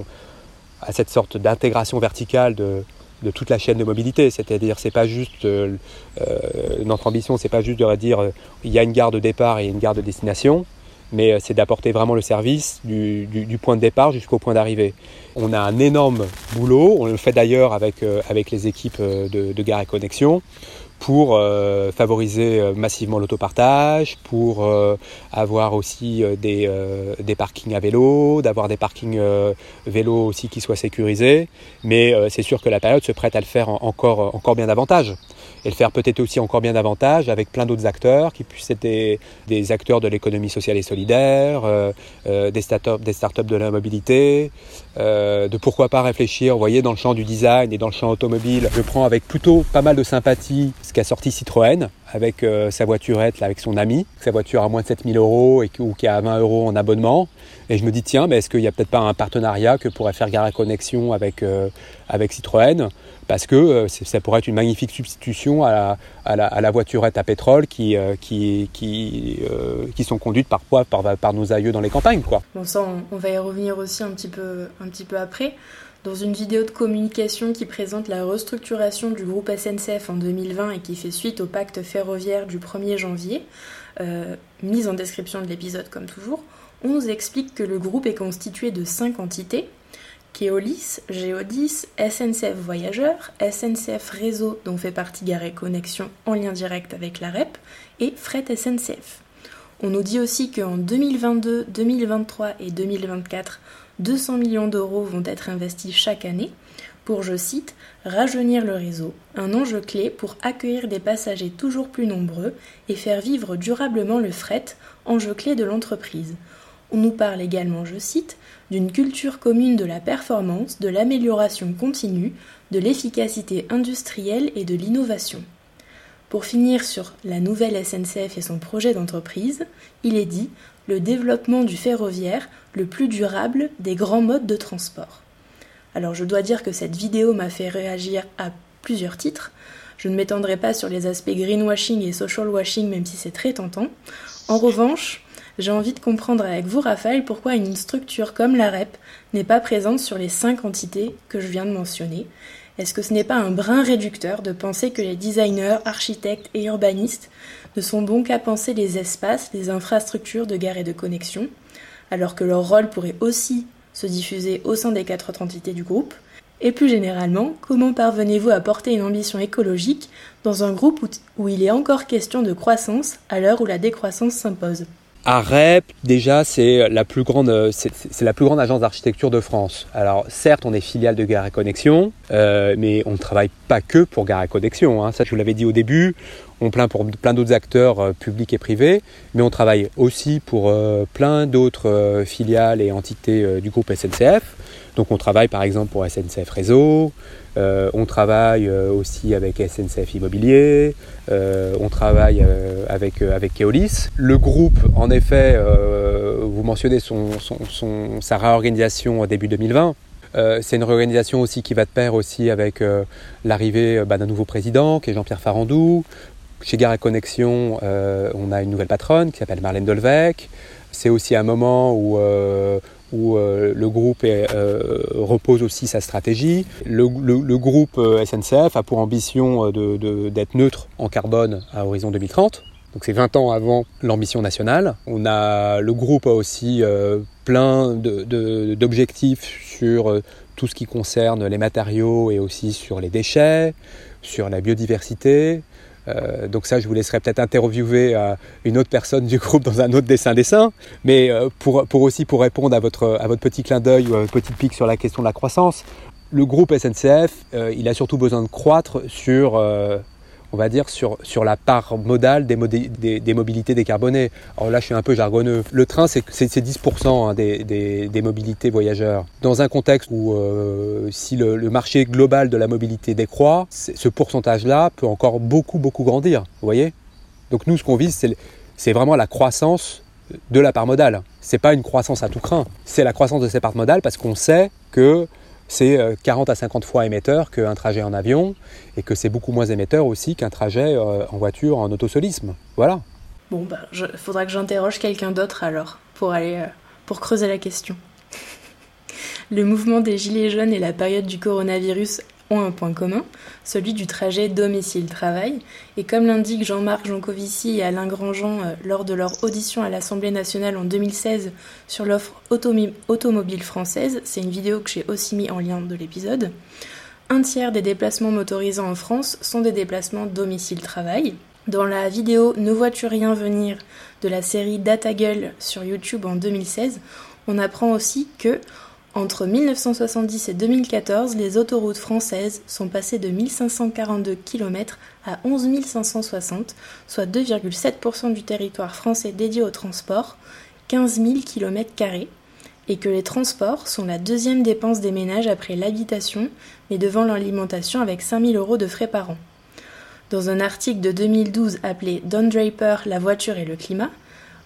à cette sorte d'intégration verticale de, de toute la chaîne de mobilité. C'est-à-dire, c'est pas juste euh, euh, notre ambition, c'est pas juste de dire euh, il y a une gare de départ et une gare de destination, mais c'est d'apporter vraiment le service du, point de départ jusqu'au point d'arrivée. On a un énorme boulot, on le fait d'ailleurs avec, les équipes de, de Gare et Connexion, pour euh, favoriser euh, massivement l'autopartage, pour euh, avoir aussi des, des, parkings à vélo, d'avoir des parkings vélo aussi qui soient sécurisés. Mais c'est sûr que la période se prête à le faire encore, encore bien davantage. Et le faire peut-être aussi encore bien davantage avec plein d'autres acteurs qui puissent être des, acteurs de l'économie sociale et solidaire, des startups des start de la mobilité, de pourquoi pas réfléchir, vous voyez, dans le champ du design et dans le champ automobile. Je prends avec plutôt pas mal de sympathie ce qu'a sorti Citroën avec euh, sa voiturette, avec son ami, sa voiture à moins de 7000 euros ou qui a 20 euros en abonnement. Et je me dis, tiens, est-ce qu'il n'y a peut-être pas un partenariat que pourrait faire Gare Connexion avec, euh, Citroën? Parce que euh, ça pourrait être une magnifique substitution à la, à la, voiturette à pétrole qui, sont conduites parfois par, nos aïeux dans les campagnes. Quoi. Bon, ça, on, va y revenir aussi un petit peu après. Dans une vidéo de communication qui présente la restructuration du groupe SNCF en 2020 et qui fait suite au pacte ferroviaire du 1er janvier, euh, mise en description de l'épisode comme toujours, on nous explique que le groupe est constitué de cinq entités Keolis, Géodis, SNCF Voyageurs, SNCF Réseau dont fait partie Gare Connexion en lien direct avec la REP et Fret SNCF. On nous dit aussi qu'en 2022, 2023 et 2024, 200 millions d'euros vont être investis chaque année pour, je cite, rajeunir le réseau, un enjeu clé pour accueillir des passagers toujours plus nombreux et faire vivre durablement le fret, enjeu clé de l'entreprise. On nous parle également, je cite, d'une culture commune de la performance, de l'amélioration continue, de l'efficacité industrielle et de l'innovation. Pour finir sur la nouvelle SNCF et son projet d'entreprise, il est dit le développement du ferroviaire le plus durable des grands modes de transport. Alors je dois dire que cette vidéo m'a fait réagir à plusieurs titres. Je ne m'étendrai pas sur les aspects greenwashing et social washing même si c'est très tentant. En revanche, j'ai envie de comprendre avec vous, Raphaël, pourquoi une structure comme la REP n'est pas présente sur les cinq entités que je viens de mentionner. Est-ce que ce n'est pas un brin réducteur de penser que les designers, architectes et urbanistes ne sont bons qu'à penser les espaces, les infrastructures de gare et de connexion, alors que leur rôle pourrait aussi se diffuser au sein des quatre autres entités du groupe? Et plus généralement, comment parvenez-vous à porter une ambition écologique dans un groupe où, il est encore question de croissance à l'heure où la décroissance s'impose? AREP, déjà, c'est la plus grande, c'est la plus grande agence d'architecture de France. Alors, certes, on est filiale de Gare et Connexion, euh, mais on ne travaille pas que pour Gare et Connexion. Hein. Ça, je vous l'avais dit au début. On plaint pour plein d'autres acteurs euh, publics et privés, mais on travaille aussi pour euh, plein d'autres filiales et entités du groupe SNCF. Donc, on travaille par exemple pour SNCF Réseau, euh, on travaille euh, aussi avec SNCF Immobilier, euh, on travaille avec, avec Keolis. Le groupe, en effet, vous mentionnez sa réorganisation début 2020. c'est une réorganisation aussi qui va de pair aussi avec l'arrivée bah, d'un nouveau président qui est Jean-Pierre Farandou, chez Gare Connexion, on a une nouvelle patronne qui s'appelle Marlène Dolvec. C'est aussi un moment où où euh, le groupe euh, repose aussi sa stratégie. Le, groupe euh, SNCF a pour ambition d'être neutre en carbone à horizon 2030. Donc c'est 20 ans avant l'ambition nationale. On a le groupe a aussi plein d'objectifs sur tout ce qui concerne les matériaux et aussi sur les déchets, sur la biodiversité, euh, donc ça, je vous laisserai peut-être interviewer euh, une autre personne du groupe dans un autre dessin-dessin. Mais euh, pour, aussi pour répondre à votre, à votre petit clin d'œil ou à votre petite pique sur la question de la croissance, le groupe SNCF, il a surtout besoin de croître sur on va dire, sur, sur la part modale des, des, mobilités décarbonées. Alors là, je suis un peu jargonneux. Le train, c'est 10% hein, des, des, mobilités voyageurs. Dans un contexte où, euh, si le, marché global de la mobilité décroît, ce pourcentage-là peut encore beaucoup, beaucoup grandir. Vous voyez? Donc nous, ce qu'on vise, c'est vraiment la croissance de la part modale. C'est pas une croissance à tout craint, c'est la croissance de ces parts modales parce qu'on sait que c'est 40 euh, à 50 fois émetteur qu'un trajet en avion et que c'est beaucoup moins émetteur aussi qu'un trajet euh, en voiture en autosolisme. Voilà. Bon, bah, il faudra que j'interroge quelqu'un d'autre alors pour aller euh, pour creuser la question. Le mouvement des Gilets jaunes et la période du coronavirus ont un point commun, celui du trajet domicile-travail. Et comme l'indique Jean-Marc Jancovici et Alain Grandjean euh, lors de leur audition à l'Assemblée nationale en 2016 sur l'offre automobile française, c'est une vidéo que j'ai aussi mis en lien de l'épisode, un tiers des déplacements motorisants en France sont des déplacements domicile-travail. Dans la vidéo Ne vois-tu rien venir de la série Data Gueule sur YouTube en 2016, on apprend aussi que entre 1970 et 2014, les autoroutes françaises sont passées de 1542 km à 11 560, soit 2,7% du territoire français dédié au transport, 15 000 km, et que les transports sont la deuxième dépense des ménages après l'habitation, mais devant l'alimentation avec 5 000 euros de frais par an. Dans un article de 2012 appelé Don Draper, la voiture et le climat,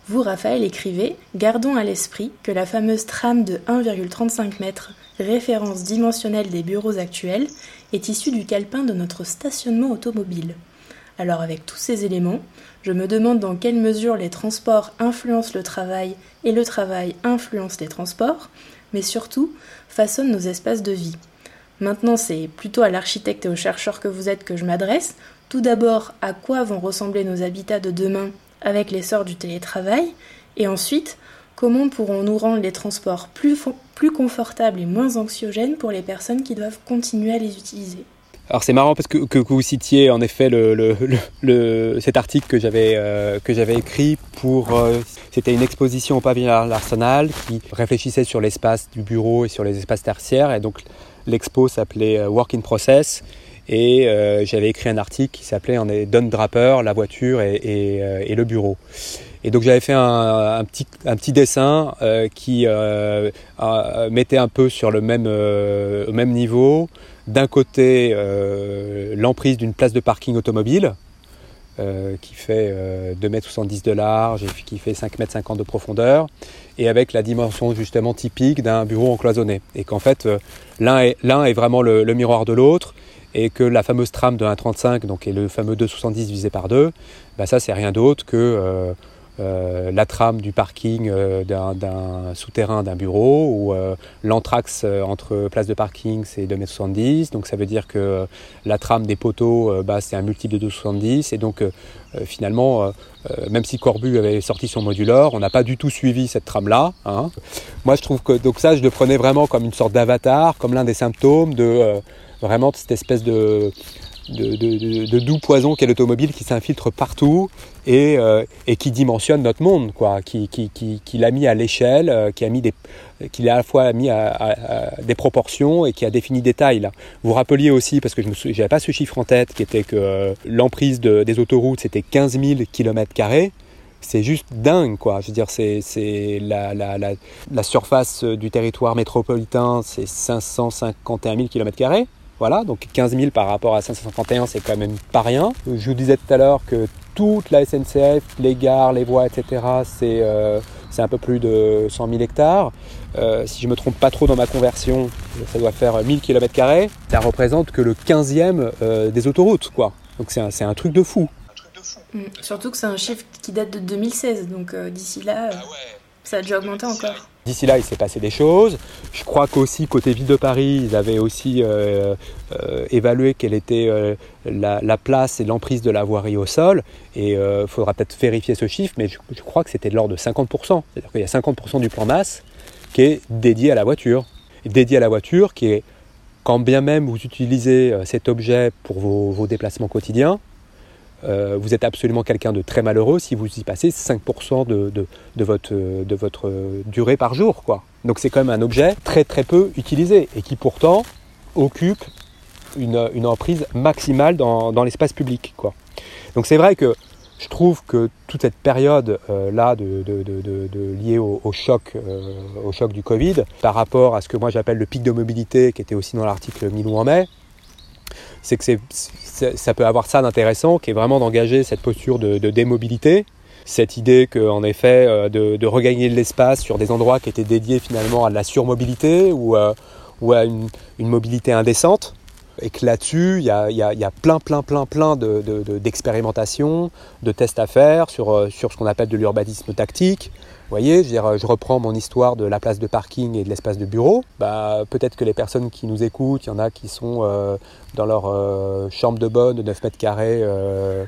vous, Raphaël, écrivez Gardons à l'esprit que la fameuse trame de 1,35 m, référence dimensionnelle des bureaux actuels, est issue du calepin de notre stationnement automobile. Alors, avec tous ces éléments, je me demande dans quelle mesure les transports influencent le travail et le travail influence les transports, mais surtout façonnent nos espaces de vie. Maintenant, c'est plutôt à l'architecte et aux chercheurs que vous êtes que je m'adresse. Tout d'abord, à quoi vont ressembler nos habitats de demain avec l'essor du télétravail Et ensuite, comment pourrons-nous rendre les transports plus, plus confortables et moins anxiogènes pour les personnes qui doivent continuer à les utiliser? Alors c'est marrant parce que, que, vous citiez en effet le, le, le, cet article que j'avais euh, écrit pour euh, c'était une exposition au pavillon l'Arsenal qui réfléchissait sur l'espace du bureau et sur les espaces tertiaires. Et donc l'expo s'appelait euh, Work in Process et euh, j'avais écrit un article qui s'appelait On est Don Draper, la voiture euh, et le bureau. Et donc j'avais fait un, petit, un petit dessin euh, qui euh, mettait un peu sur le même, euh, même niveau. D'un côté, l'emprise d'une place de parking automobile, qui fait 2,70 m de large et qui fait 5,50 m de profondeur, et avec la dimension justement typique d'un bureau encloisonné. Et qu'en fait, l'un est, vraiment le miroir de l'autre, et que la fameuse trame de 1,35, donc et le fameux 2,70 divisé par 2, bah ça c'est rien d'autre que euh, euh, la trame du parking euh, d'un souterrain d'un bureau ou l'entraxe entre place de parking c'est 2,70 m, donc ça veut dire que la trame des poteaux bah, c'est un multiple de 2,70 et donc finalement même si Corbu avait sorti son modulor, on n'a pas du tout suivi cette trame là. Hein. Moi je trouve que donc ça je le prenais vraiment comme une sorte d'avatar, comme l'un des symptômes de vraiment cette espèce de, de, doux poison qu'est l'automobile qui s'infiltre partout et, euh, et, qui dimensionne notre monde, quoi, qui, qui, qui, l'a mis à l'échelle, euh, qui a mis des, qui l'a à la fois mis à, des proportions et qui a défini des tailles. Là. Vous rappeliez aussi, parce que je n'avais pas ce chiffre en tête, qui était que euh, l'emprise des autoroutes c'était 15 000 km c'est juste dingue, quoi. Je veux dire, c'est, la, la, la, la, surface du territoire métropolitain, c'est 551 000 km. Voilà, donc 15 000 par rapport à 551, c'est quand même pas rien. Je vous disais tout à l'heure que toute la SNCF, les gares, les voies, etc., euh, c'est un peu plus de 100 000 hectares. Euh, si je me trompe pas trop dans ma conversion, ça doit faire 1000 km. Ça représente que le 15e euh, des autoroutes, quoi. Donc c'est un, un, truc de fou. fou. Mm. Surtout que c'est un chiffre qui date de 2016, donc euh, d'ici là, Ah ouais. ça a déjà augmenté encore. D'ici là, il s'est passé des choses. Je crois qu'aussi, côté ville de Paris, ils avaient aussi euh, euh, évalué quelle était euh, la, la place et l'emprise de la voirie au sol. Et il faudra peut-être vérifier ce chiffre, mais je, crois que c'était de l'ordre de 50%. C'est-à-dire qu'il y a 50% du plan masse qui est dédié à la voiture. Dédié à la voiture qui est, quand bien même vous utilisez cet objet pour vos déplacements quotidiens, euh, vous êtes absolument quelqu'un de très malheureux si vous y passez 5% de, votre, durée par jour. Quoi. Donc c'est quand même un objet très très peu utilisé et qui pourtant occupe une, emprise maximale dans, l'espace public. Quoi. Donc c'est vrai que je trouve que toute cette période euh, là liée au choc, euh, au choc du Covid, par rapport à ce que moi j'appelle le pic de mobilité, qui était aussi dans l'article Milou en mai, c'est que ça peut avoir ça d'intéressant, qui est vraiment d'engager cette posture de, démobilité, cette idée que, en effet, euh, de, regagner de l'espace sur des endroits qui étaient dédiés finalement à de la surmobilité ou, euh, à une, mobilité indécente. Et que là-dessus, il y a, plein, plein, plein, plein de, de- d'expérimentations, de tests à faire sur, euh, sur ce qu'on appelle de l'urbanisme tactique. Voyez, je, reprends mon histoire de la place de parking et de l'espace de bureau. Bah, peut-être que les personnes qui nous écoutent, il y en a qui sont euh, dans leur euh, chambre de bonne de 9 mètres carrés euh,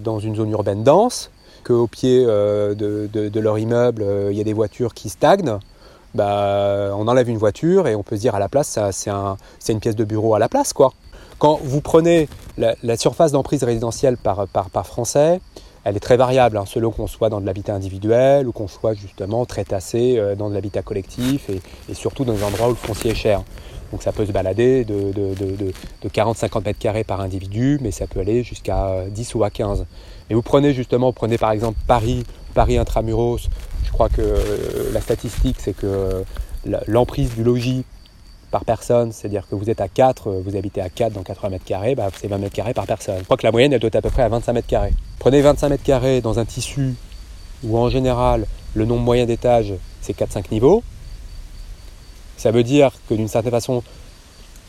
dans une zone urbaine dense, qu'au pied de, leur immeuble, il y a des voitures qui stagnent. Bah, on enlève une voiture et on peut se dire à la place, c'est un- c'est une pièce de bureau à la place. quoi. Quand vous prenez la, surface d'emprise résidentielle par français, elle est très variable, hein, selon qu'on soit dans de l'habitat individuel ou qu'on soit justement très tassé euh, dans de l'habitat collectif et, et surtout dans des endroits où le foncier est cher. Donc ça peut se balader de, de, de, de- de 40-50 mètres carrés par individu, mais ça peut aller jusqu'à euh, 10 ou à 15. Mais vous prenez justement, vous prenez par exemple Paris, Paris intramuros, je crois que euh, la statistique c'est que euh, l'emprise du logis par personne, c'est-à-dire que vous êtes à 4, euh, vous habitez à 4 dans 80 mètres carrés, bah, c'est 20 mètres carrés par personne. Je crois que la moyenne elle doit être à peu près à 25 mètres carrés. Prenez 25 mètres carrés dans un tissu où en général le nombre moyen d'étages c'est 4-5 niveaux, ça veut dire que d'une certaine façon,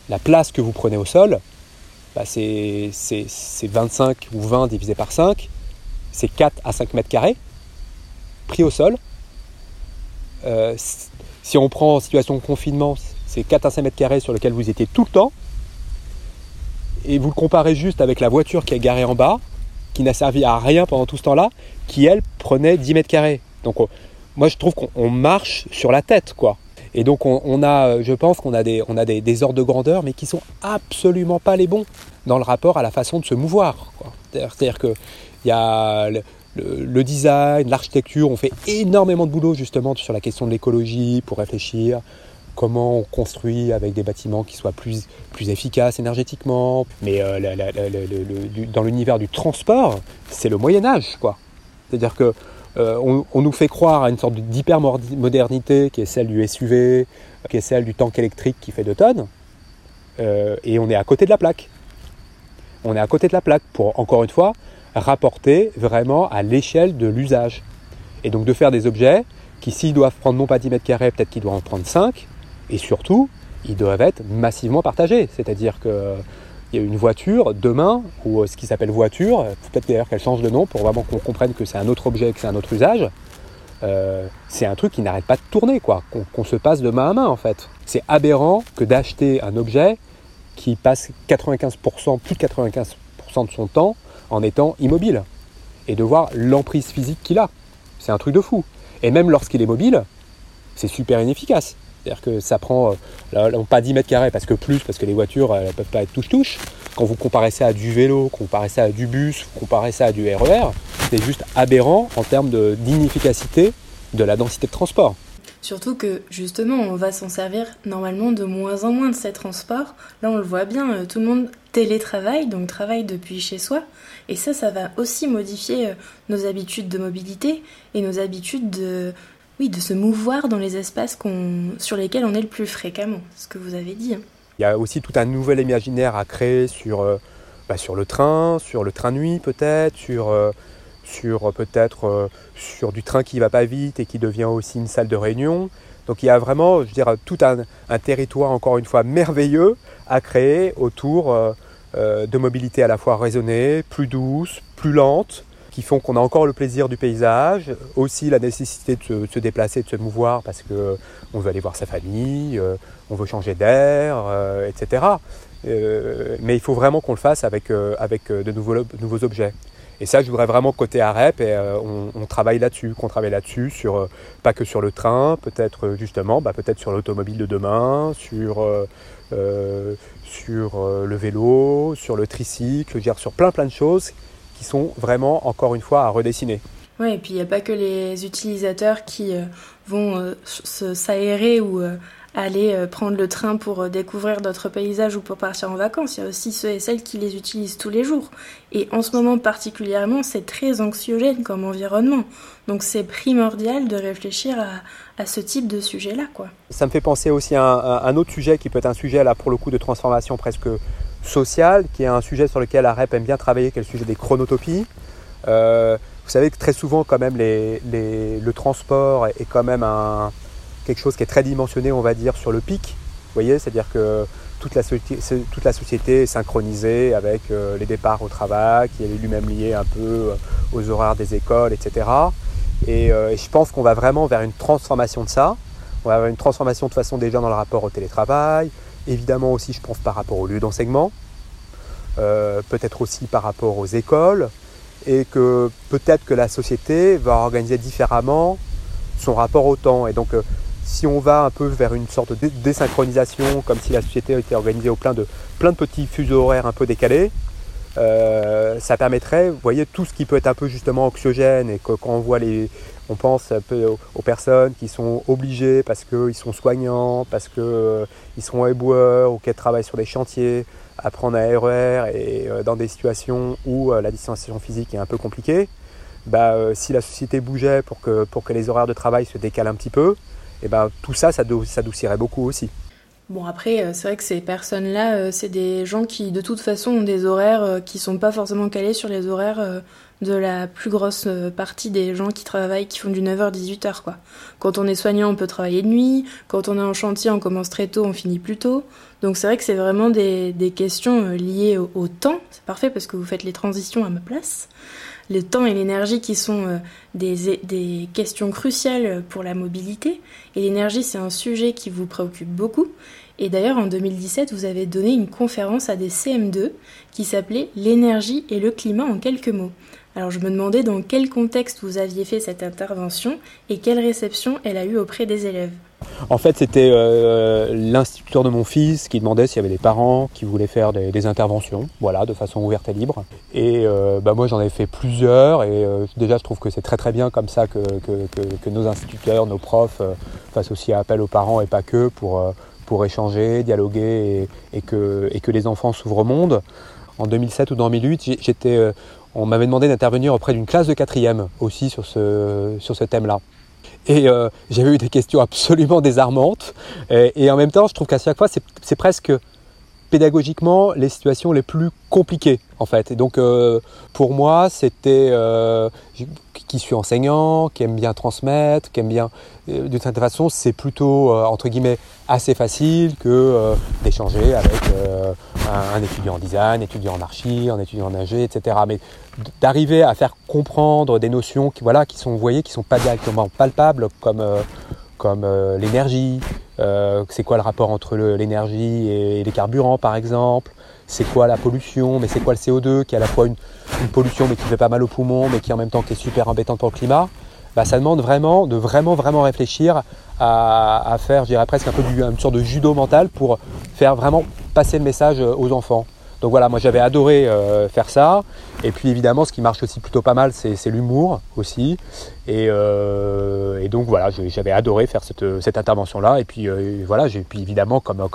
la place que vous prenez au sol, bah, c'est c'est- c'est 25 ou 20 divisé par 5, c'est 4 à 5 mètres carrés, pris au sol. Euh, si on prend en situation de confinement, c'est 4 à 5 mètres carrés sur lequel vous étiez tout le temps, et vous le comparez juste avec la voiture qui est garée en bas, qui n'a servi à rien pendant tout ce temps-là, qui elle prenait 10 mètres carrés. Donc on- moi je trouve qu'on on marche sur la tête, quoi. Et donc on, a, euh, je pense qu'on a, des, on a des, ordres de grandeur, mais qui sont absolument pas les bons dans le rapport à la façon de se mouvoir. C'est-à-dire c'est-à-dire que il y a le- le design, l'architecture, on fait énormément de boulot justement sur la question de l'écologie pour réfléchir comment on construit avec des bâtiments qui soient plus, plus efficaces énergétiquement. Mais euh, dans l'univers du transport, c'est le Moyen Âge, quoi. C'est-à-dire que euh, on nous fait croire à une sorte d'hyper-modernité qui est celle du SUV, qui est celle du tank électrique qui fait 2 tonnes, euh, et on est à côté de la plaque. On est à côté de la plaque pour, encore une fois, rapporter vraiment à l'échelle de l'usage. Et donc de faire des objets qui, s'ils doivent prendre non pas 10 mètres carrés, peut-être qu'ils doivent en prendre 5, et surtout, ils doivent être massivement partagés. C'est-à-dire que il y a une voiture demain, ou euh, ce qui s'appelle voiture, euh, peut-être d'ailleurs qu'elle change de nom pour vraiment qu'on comprenne que c'est un autre objet, que c'est un autre usage. Euh, c'est un truc qui n'arrête pas de tourner, quoi, qu'on qu'on se passe de main à main en fait. C'est aberrant que d'acheter un objet qui passe 95%, plus de 95% de son temps en étant immobile et de voir l'emprise physique qu'il a. C'est un truc de fou. Et même lorsqu'il est mobile, c'est super inefficace. C'est-à-dire que ça prend, euh, pas 10 mètres carrés parce que plus, parce que les voitures elles peuvent pas être touche-touche. Quand vous comparez ça à du vélo, comparez ça à du bus, comparez ça à du RER, c'est juste aberrant en termes de- d'inefficacité de la densité de transport. Surtout que justement, on va s'en servir normalement de moins en moins de ces transports. Là, on le voit bien, euh, tout le monde télétravaille, donc travaille depuis chez soi. Et ça, ça va aussi modifier euh, nos habitudes de mobilité et nos habitudes de, oui, de se mouvoir dans les espaces sur lesquels on est le plus fréquemment. Ce que vous avez dit. hein. Il y a aussi tout un nouvel imaginaire à créer sur, euh, bah, le train, sur le train nuit peut-être, sur, euh, euh, sur du train qui va pas vite et qui devient aussi une salle de réunion. Donc il y a vraiment, je veux dire, tout un, territoire encore une fois merveilleux à créer autour de mobilité à la fois raisonnée, plus douce, plus lente, qui font qu'on a encore le plaisir du paysage, aussi la nécessité de se, déplacer, de se mouvoir parce que on veut aller voir sa famille, on veut changer d'air, etc. mais il faut vraiment qu'on le fasse avec, avec de, nouveaux, nouveaux objets. Et ça, je voudrais vraiment côté AREP, et euh, on, travaille là-dessus, qu'on travaille là-dessus, sur, euh, pas que sur le train, peut-être euh, justement, bah, peut-être sur l'automobile de demain, sur, sur le vélo, sur le tricycle, dire, sur plein plein de choses qui sont vraiment, encore une fois, à redessiner. Oui, et puis il n'y a pas que les utilisateurs qui vont s'aérer ou aller euh, prendre le train pour euh, découvrir d'autres paysages ou pour partir en vacances. Il y a aussi ceux et celles qui les utilisent tous les jours. Et en ce moment particulièrement, c'est très anxiogène comme environnement. Donc c'est primordial de réfléchir à, ce type de sujet-là. Quoi. Ça me fait penser aussi à un, autre sujet qui peut être un sujet là pour le coup de transformation presque sociale, qui est un sujet sur lequel la REP aime bien travailler, qui est le sujet des chronotopies. Euh, vous savez que très souvent quand même le transport est quand même quelque chose qui est très dimensionné, on va dire, sur le pic. Voyez, c'est-à-dire que toute la, société est synchronisée avec euh, les départs au travail, qui est lui-même lié un peu euh, aux horaires des écoles, etc. Et, je pense qu'on va vraiment vers une transformation de ça. On va vers une transformation de façon déjà dans le rapport au télétravail, évidemment aussi, je pense, par rapport au lieu d'enseignement, peut-être aussi par rapport aux écoles, et que peut-être que la société va organiser différemment son rapport au temps. Et donc, si on va un peu vers une sorte de désynchronisation, comme si la société était organisée au plein de, plein de petits fuseaux horaires un peu décalés, euh, ça permettrait, vous voyez, tout ce qui peut être un peu justement anxiogène et que, quand on voit les, on pense un peu aux, personnes qui sont obligées parce qu'ils sont soignants, parce qu'ils euh, sont éboueurs ou qu'elles travaillent sur des chantiers, à prendre un RER et euh, dans des situations où la distanciation physique est un peu compliquée, bah, si la société bougeait pour que, les horaires de travail se décalent un petit peu, et ben, tout ça, ça adoucirait beaucoup aussi. Bon après, euh, c'est vrai que ces personnes-là, euh, c'est des gens qui de toute façon ont des horaires euh, qui sont pas forcément calés sur les horaires de la plus grosse partie des gens qui travaillent, qui font du 9h-18h quoi. Quand on est soignant, on peut travailler de nuit, quand on est en chantier, on commence très tôt, on finit plus tôt. Donc c'est vrai que c'est vraiment des, des questions liées au, au temps, c'est parfait parce que vous faites les transitions à ma place le temps et l'énergie qui sont euh, des, des, questions cruciales pour la mobilité. Et l'énergie, c'est un sujet qui vous préoccupe beaucoup. Et d'ailleurs, en 2017, vous avez donné une conférence à des CM2 qui s'appelait L'énergie et le climat en quelques mots. Alors je me demandais dans quel contexte vous aviez fait cette intervention et quelle réception elle a eu auprès des élèves. En fait, c'était euh, l'instituteur de mon fils qui demandait s'il y avait des parents qui voulaient faire des, interventions, voilà, de façon ouverte et libre. Et euh, bah, moi, j'en ai fait plusieurs. Et euh, déjà, je trouve que c'est très très bien comme ça que, nos instituteurs, nos profs fassent aussi appel aux parents et pas que pour, échanger, dialoguer et, que, et que les enfants s'ouvrent au monde. En 2007 ou 2008, j'étais, on m'avait demandé d'intervenir auprès d'une classe de quatrième aussi sur ce, sur ce thème-là. Et euh, j'avais eu des questions absolument désarmantes. Et, en même temps, je trouve qu'à chaque fois, c'est presque pédagogiquement les situations les plus compliquées en fait. Et donc euh, pour moi, c'était euh, qui suis enseignant, qui aime bien transmettre, qui aime bien d'une certaine façon, c'est plutôt entre guillemets assez facile que d'échanger avec un, étudiant en design, étudiant en archi, un étudiant en ingé, etc. Mais d'arriver à faire comprendre des notions qui, voilà, qui sont, voyez, qui sont pas directement palpables, comme, euh, comme euh, l'énergie, euh, c'est quoi le rapport entre l'énergie et, les carburants, par exemple, c'est quoi la pollution, mais c'est quoi le CO2, qui est à la fois une, pollution mais qui fait pas mal aux poumons, mais qui en même temps est super embêtante pour le climat. Bah, ça demande vraiment de vraiment vraiment réfléchir à, faire, je dirais presque un peu du, une sorte de judo mental pour faire vraiment passer le message aux enfants. Donc voilà, moi j'avais adoré euh, faire ça. Et puis évidemment, ce qui marche aussi plutôt pas mal, c'est l'humour aussi. Et, euh, donc voilà, j'avais adoré faire cette, intervention-là. Et puis euh, voilà, puis évidemment, comme,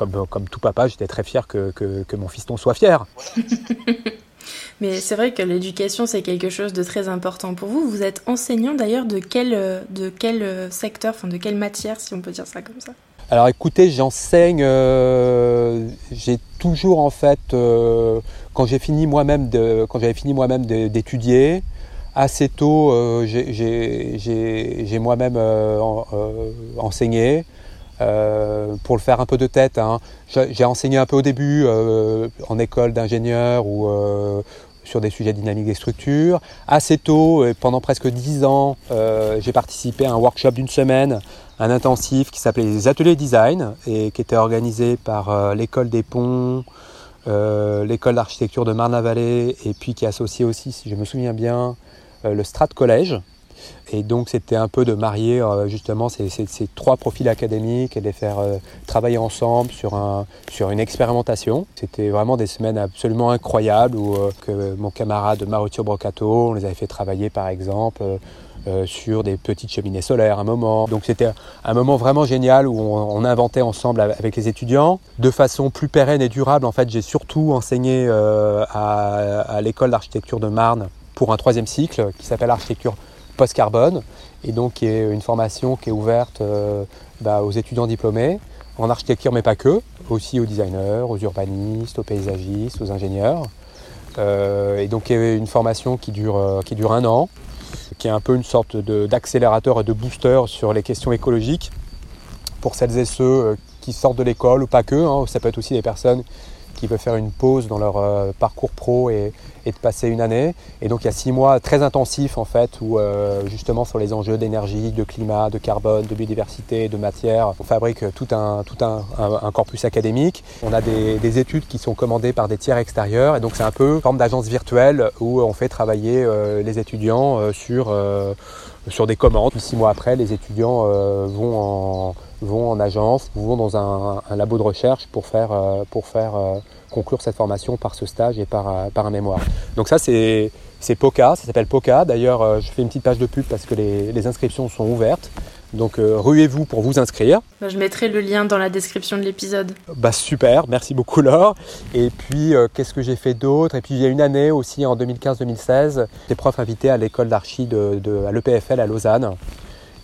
tout papa, j'étais très fier que, mon fiston soit fier. Mais c'est vrai que l'éducation, c'est quelque chose de très important pour vous. Vous êtes enseignant d'ailleurs de quel, de quel secteur, enfin de quelle matière, si on peut dire ça comme ça? Alors écoutez, j'enseigne, euh, j'ai toujours en fait, euh, quand j'ai fini moi-même j'avais fini moi-même d'étudier, assez tôt, euh, j'ai moi-même enseigné. pour le faire un peu de tête, hein, j'ai enseigné un peu au début en école d'ingénieur ou sur des sujets dynamiques des structures. Assez tôt, pendant presque dix ans, j'ai participé à un workshop d'une semaine, un intensif qui s'appelait les ateliers design et qui était organisé par l'école des ponts, euh, l'école d'architecture de Marne-la-Vallée et puis qui associait aussi, si je me souviens bien, euh, le Strat Collège. Et donc c'était un peu de marier euh, justement ces, trois profils académiques et de les faire travailler ensemble sur, un, sur une expérimentation. C'était vraiment des semaines absolument incroyables où que mon camarade Mauricio Brocato, on les avait fait travailler par exemple euh, sur des petites cheminées solaires un moment. Donc c'était un moment vraiment génial où on, inventait ensemble avec les étudiants. De façon plus pérenne et durable, en fait, j'ai surtout enseigné euh, à, l'école d'architecture de Marne pour un troisième cycle qui s'appelle architecture post-carbone et donc est une formation qui est ouverte euh, bah, aux étudiants diplômés en architecture mais pas que, aussi aux designers, aux urbanistes, aux paysagistes, aux ingénieurs. et donc une formation qui dure, qui dure un an, qui est un peu une sorte d'accélérateur et de booster sur les questions écologiques pour celles et ceux euh, qui sortent de l'école ou pas que. Hein. ça peut être aussi des personnes qui veulent faire une pause dans leur euh, parcours pro et, de passer une année. Et donc il y a six mois très intensifs en fait où euh, justement sur les enjeux d'énergie, de climat, de carbone, de biodiversité, de matière, on fabrique tout un, tout un, corpus académique. On a des, études qui sont commandées par des tiers extérieurs et donc c'est un peu une forme d'agence virtuelle où on fait travailler euh, les étudiants sur, sur des commandes. Six mois après, les étudiants vont en vont en agence, vont dans un, labo de recherche pour faire, euh, pour faire euh, conclure cette formation par ce stage et par, euh, par un mémoire. Donc ça c'est c'est POCA, ça s'appelle POCA. D'ailleurs, je fais une petite page de pub parce que les, les inscriptions sont ouvertes. Donc ruez-vous pour vous inscrire. Bah, je mettrai le lien dans la description de l'épisode. Bah super, merci beaucoup Laure. Et puis qu'est-ce que j'ai fait d'autre? Et puis il y a une année aussi en 2015-2016, des profs invités à l'école d'archi de, de, à l'EPFL à Lausanne.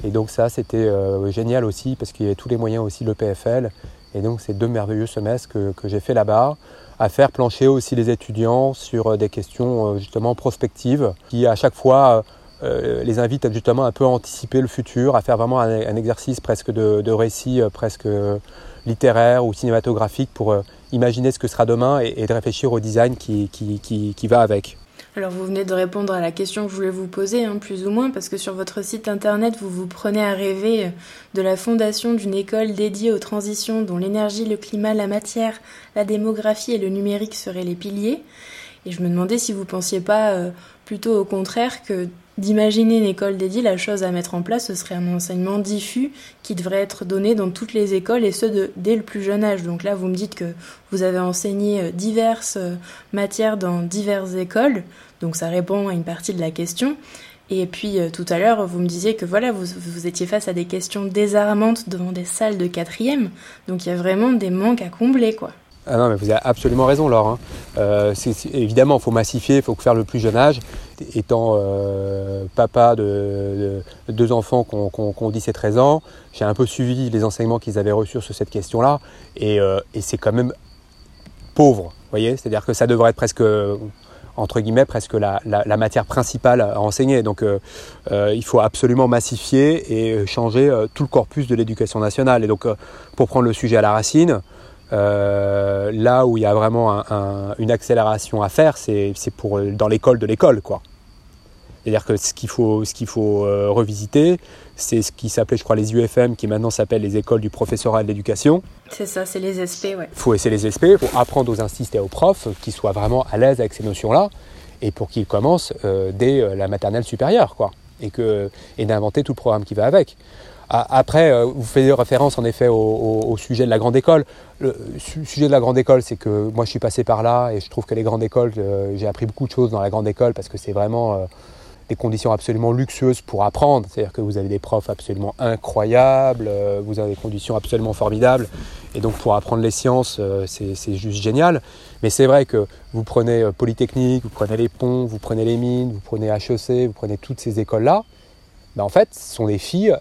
Et donc ça, c'était euh, génial aussi parce qu'il y avait tous les moyens aussi, le PFL. Et donc c'est deux merveilleux semestres que, j'ai fait là-bas, à faire plancher aussi les étudiants sur euh, des questions euh, justement prospectives, qui à chaque fois les invitent à justement un peu anticiper le futur, à faire vraiment un, exercice presque de, récit presque littéraire ou cinématographique pour imaginer ce que sera demain et, de réfléchir au design qui va avec. Alors vous venez de répondre à la question que je voulais vous poser, hein, plus ou moins, parce que sur votre site internet, vous vous prenez à rêver de la fondation d'une école dédiée aux transitions dont l'énergie, le climat, la matière, la démographie et le numérique seraient les piliers. Et je me demandais si vous pensiez pas euh, plutôt au contraire que d'imaginer une école dédiée, la chose à mettre en place, ce serait un enseignement diffus qui devrait être donné dans toutes les écoles et ce de, dès le plus jeune âge. Donc là, vous me dites que vous avez enseigné euh, diverses euh, matières dans diverses écoles, donc ça répond à une partie de la question. Et puis euh, tout à l'heure, vous me disiez que voilà, vous, vous étiez face à des questions désarmantes devant des salles de quatrième, donc il y a vraiment des manques à combler, quoi. Ah non, mais vous avez absolument raison, Laure. Hein. Euh, évidemment, il faut massifier, il faut faire le plus jeune âge. Étant euh, papa de, deux enfants qui ont, 10 et 13 ans, j'ai un peu suivi les enseignements qu'ils avaient reçus sur cette question-là. Et, c'est quand même pauvre, voyez C'est-à-dire que ça devrait être presque entre guillemets presque la, matière principale à enseigner. Donc il faut absolument massifier et changer tout le corpus de l'éducation nationale. Et donc pour prendre le sujet à la racine, euh, là où il y a vraiment une accélération à faire, c'est pour dans l'école de l'école, quoi. C'est-à-dire que ce qu'il faut, ce faut euh, revisiter, c'est ce qui s'appelait, je crois, les UFM, qui maintenant s'appellent les écoles du professorat de l'éducation. C'est ça, c'est les SP, ouais. Il faut essayer les SP, pour apprendre aux instituts et aux profs qu'ils soient vraiment à l'aise avec ces notions-là, et pour qu'ils commencent euh, dès la maternelle supérieure, quoi. Et, que, et d'inventer tout le programme qui va avec. Après, euh, vous faites référence en effet au, sujet de la grande école. Le sujet de la grande école, c'est que moi je suis passé par là et je trouve que les grandes écoles, euh, j'ai appris beaucoup de choses dans la grande école parce que c'est vraiment euh, des conditions absolument luxueuses pour apprendre. C'est-à-dire que vous avez des profs absolument incroyables, vous avez des conditions absolument formidables. Et donc pour apprendre les sciences, c'est juste génial. Mais c'est vrai que vous prenez Polytechnique, vous prenez les ponts, vous prenez les mines, vous prenez HEC, vous prenez toutes ces écoles-là. Ben en fait, ce sont des filles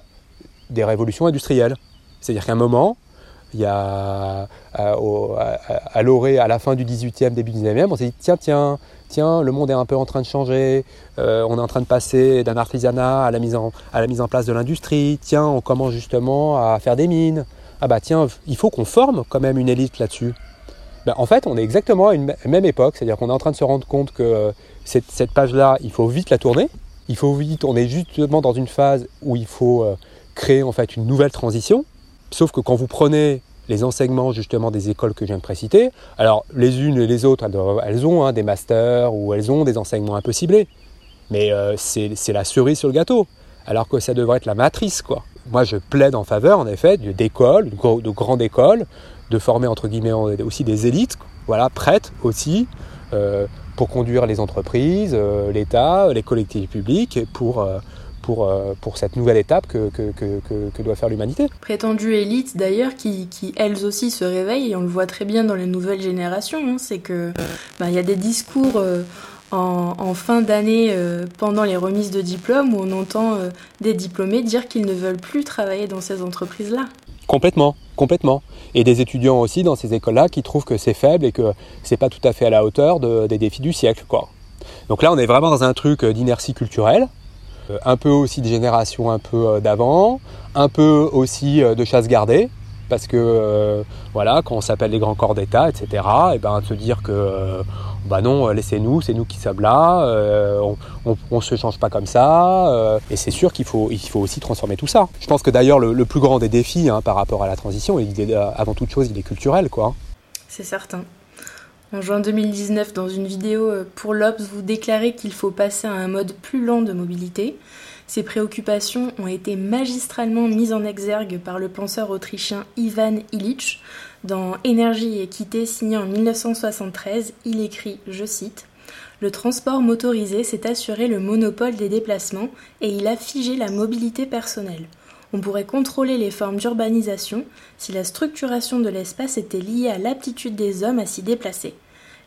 des révolutions industrielles. C'est-à-dire qu'à un moment, il y a à, l'orée, à la fin du 18e, début du 19e, on s'est dit tiens, tiens, tiens, le monde est un peu en train de changer, euh, on est en train de passer d'un artisanat à la mise en, à la mise en place de l'industrie, tiens, on commence justement à faire des mines, ah bah tiens, il faut qu'on forme quand même une élite là-dessus. Ben, en fait, on est exactement à une même époque, c'est-à-dire qu'on est en train de se rendre compte que euh, cette, cette page-là, il faut vite la tourner. Il faut vite, on est justement dans une phase où il faut euh, créer en fait une nouvelle transition. Sauf que quand vous prenez les enseignements justement des écoles que je viens de préciter, alors les unes et les autres, elles, ont hein, des masters ou elles ont des enseignements un peu ciblés. Mais euh, c'est la cerise sur le gâteau, alors que ça devrait être la matrice, quoi. Moi, je plaide en faveur, en effet, d'écoles, de grandes écoles, de former entre guillemets aussi des élites, voilà, prêtes aussi euh, pour conduire les entreprises, euh, l'État, les collectivités publiques, pour, euh, pour, pour cette nouvelle étape que, que, que, que doit faire l'humanité. Prétendues élites d'ailleurs qui, qui, elles aussi se réveillent, et on le voit très bien dans les nouvelles générations, hein, c'est que bah, il y a des discours en, en, fin d'année pendant les remises de diplômes où on entend des diplômés dire qu'ils ne veulent plus travailler dans ces entreprises-là. Complètement, complètement. Et des étudiants aussi dans ces écoles-là qui trouvent que c'est faible et que c'est pas tout à fait à la hauteur des défis du siècle, quoi. Donc là, on est vraiment dans un truc d'inertie culturelle, euh, un peu aussi de génération un peu euh, d'avant, un peu aussi euh, de chasse gardée, parce que voilà, quand on s'appelle les grands corps d'État, etc., et ben se dire que bah non, laissez-nous, c'est nous qui sommes là, on ne se change pas comme ça, et c'est sûr qu'il faut, il faut aussi transformer tout ça. Je pense que d'ailleurs le, plus grand des défis hein, par rapport à la transition, il avant toute chose, il est culturel, quoi. C'est certain. En juin 2019, dans une vidéo pour l'Obs, vous déclarez qu'il faut passer à un mode plus lent de mobilité, ces préoccupations ont été magistralement mises en exergue par le penseur autrichien Ivan Illich. Dans Énergie et équité signé en 1973, il écrit, je cite, Le transport motorisé s'est assuré le monopole des déplacements et il a figé la mobilité personnelle. On pourrait contrôler les formes d'urbanisation si la structuration de l'espace était liée à l'aptitude des hommes à s'y déplacer.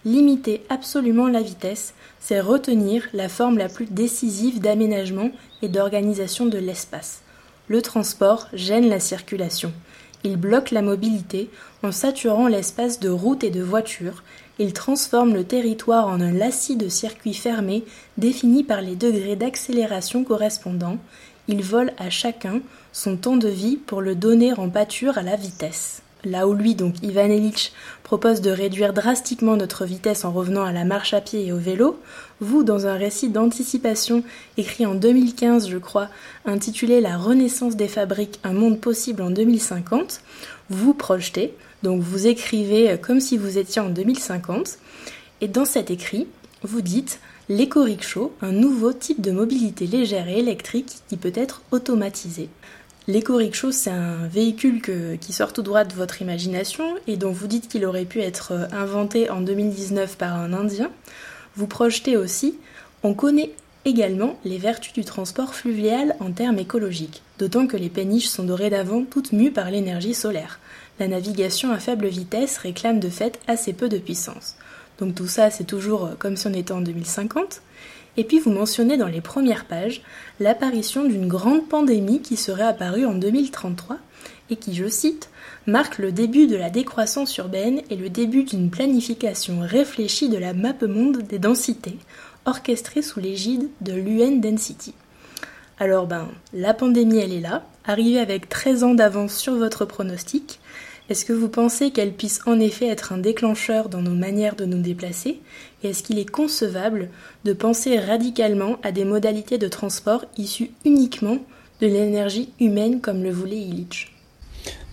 Limiter absolument la vitesse, c'est retenir la forme la plus décisive d'aménagement et d'organisation de l'espace. Le transport gêne la circulation. Il bloque la mobilité en saturant l'espace de routes et de voitures. Il transforme le territoire en un lacis de circuits fermés définis par les degrés d'accélération correspondants. Il vole à chacun son temps de vie pour le donner en pâture à la vitesse. Là où lui, donc Ivan propose de réduire drastiquement notre vitesse en revenant à la marche à pied et au vélo, vous, dans un récit d'anticipation écrit en 2015, je crois, intitulé La renaissance des fabriques, un monde possible en 2050, vous projetez, donc vous écrivez comme si vous étiez en 2050, et dans cet écrit, vous dites l'éco-rickshaw, un nouveau type de mobilité légère et électrique qui peut être automatisé. L'éco-rickshaw, c'est un véhicule qui sort tout droit de votre imagination et dont vous dites qu'il aurait pu être euh, inventé en 2019 par un Indien. Vous projetez aussi, on connaît également les vertus du transport fluvial en termes écologiques, d'autant que les péniches sont dorénavant toutes mues par l'énergie solaire. La navigation à faible vitesse réclame de fait assez peu de puissance. Donc tout ça, c'est toujours euh, comme si on était en 2050. Et puis vous mentionnez dans les premières pages l'apparition d'une grande pandémie qui serait apparue en 2033 et qui, je cite, marque le début de la décroissance urbaine et le début d'une planification réfléchie de la map monde des densités, orchestrée sous l'égide de l'UN Density. Alors ben, la pandémie elle est là, arrivée avec 13 ans d'avance sur votre pronostic, est-ce que vous pensez qu'elle puisse en effet être un déclencheur dans nos manières de nous déplacer? Et est-ce qu'il est concevable de penser radicalement à des modalités de transport issues uniquement de l'énergie humaine comme le voulait Illich?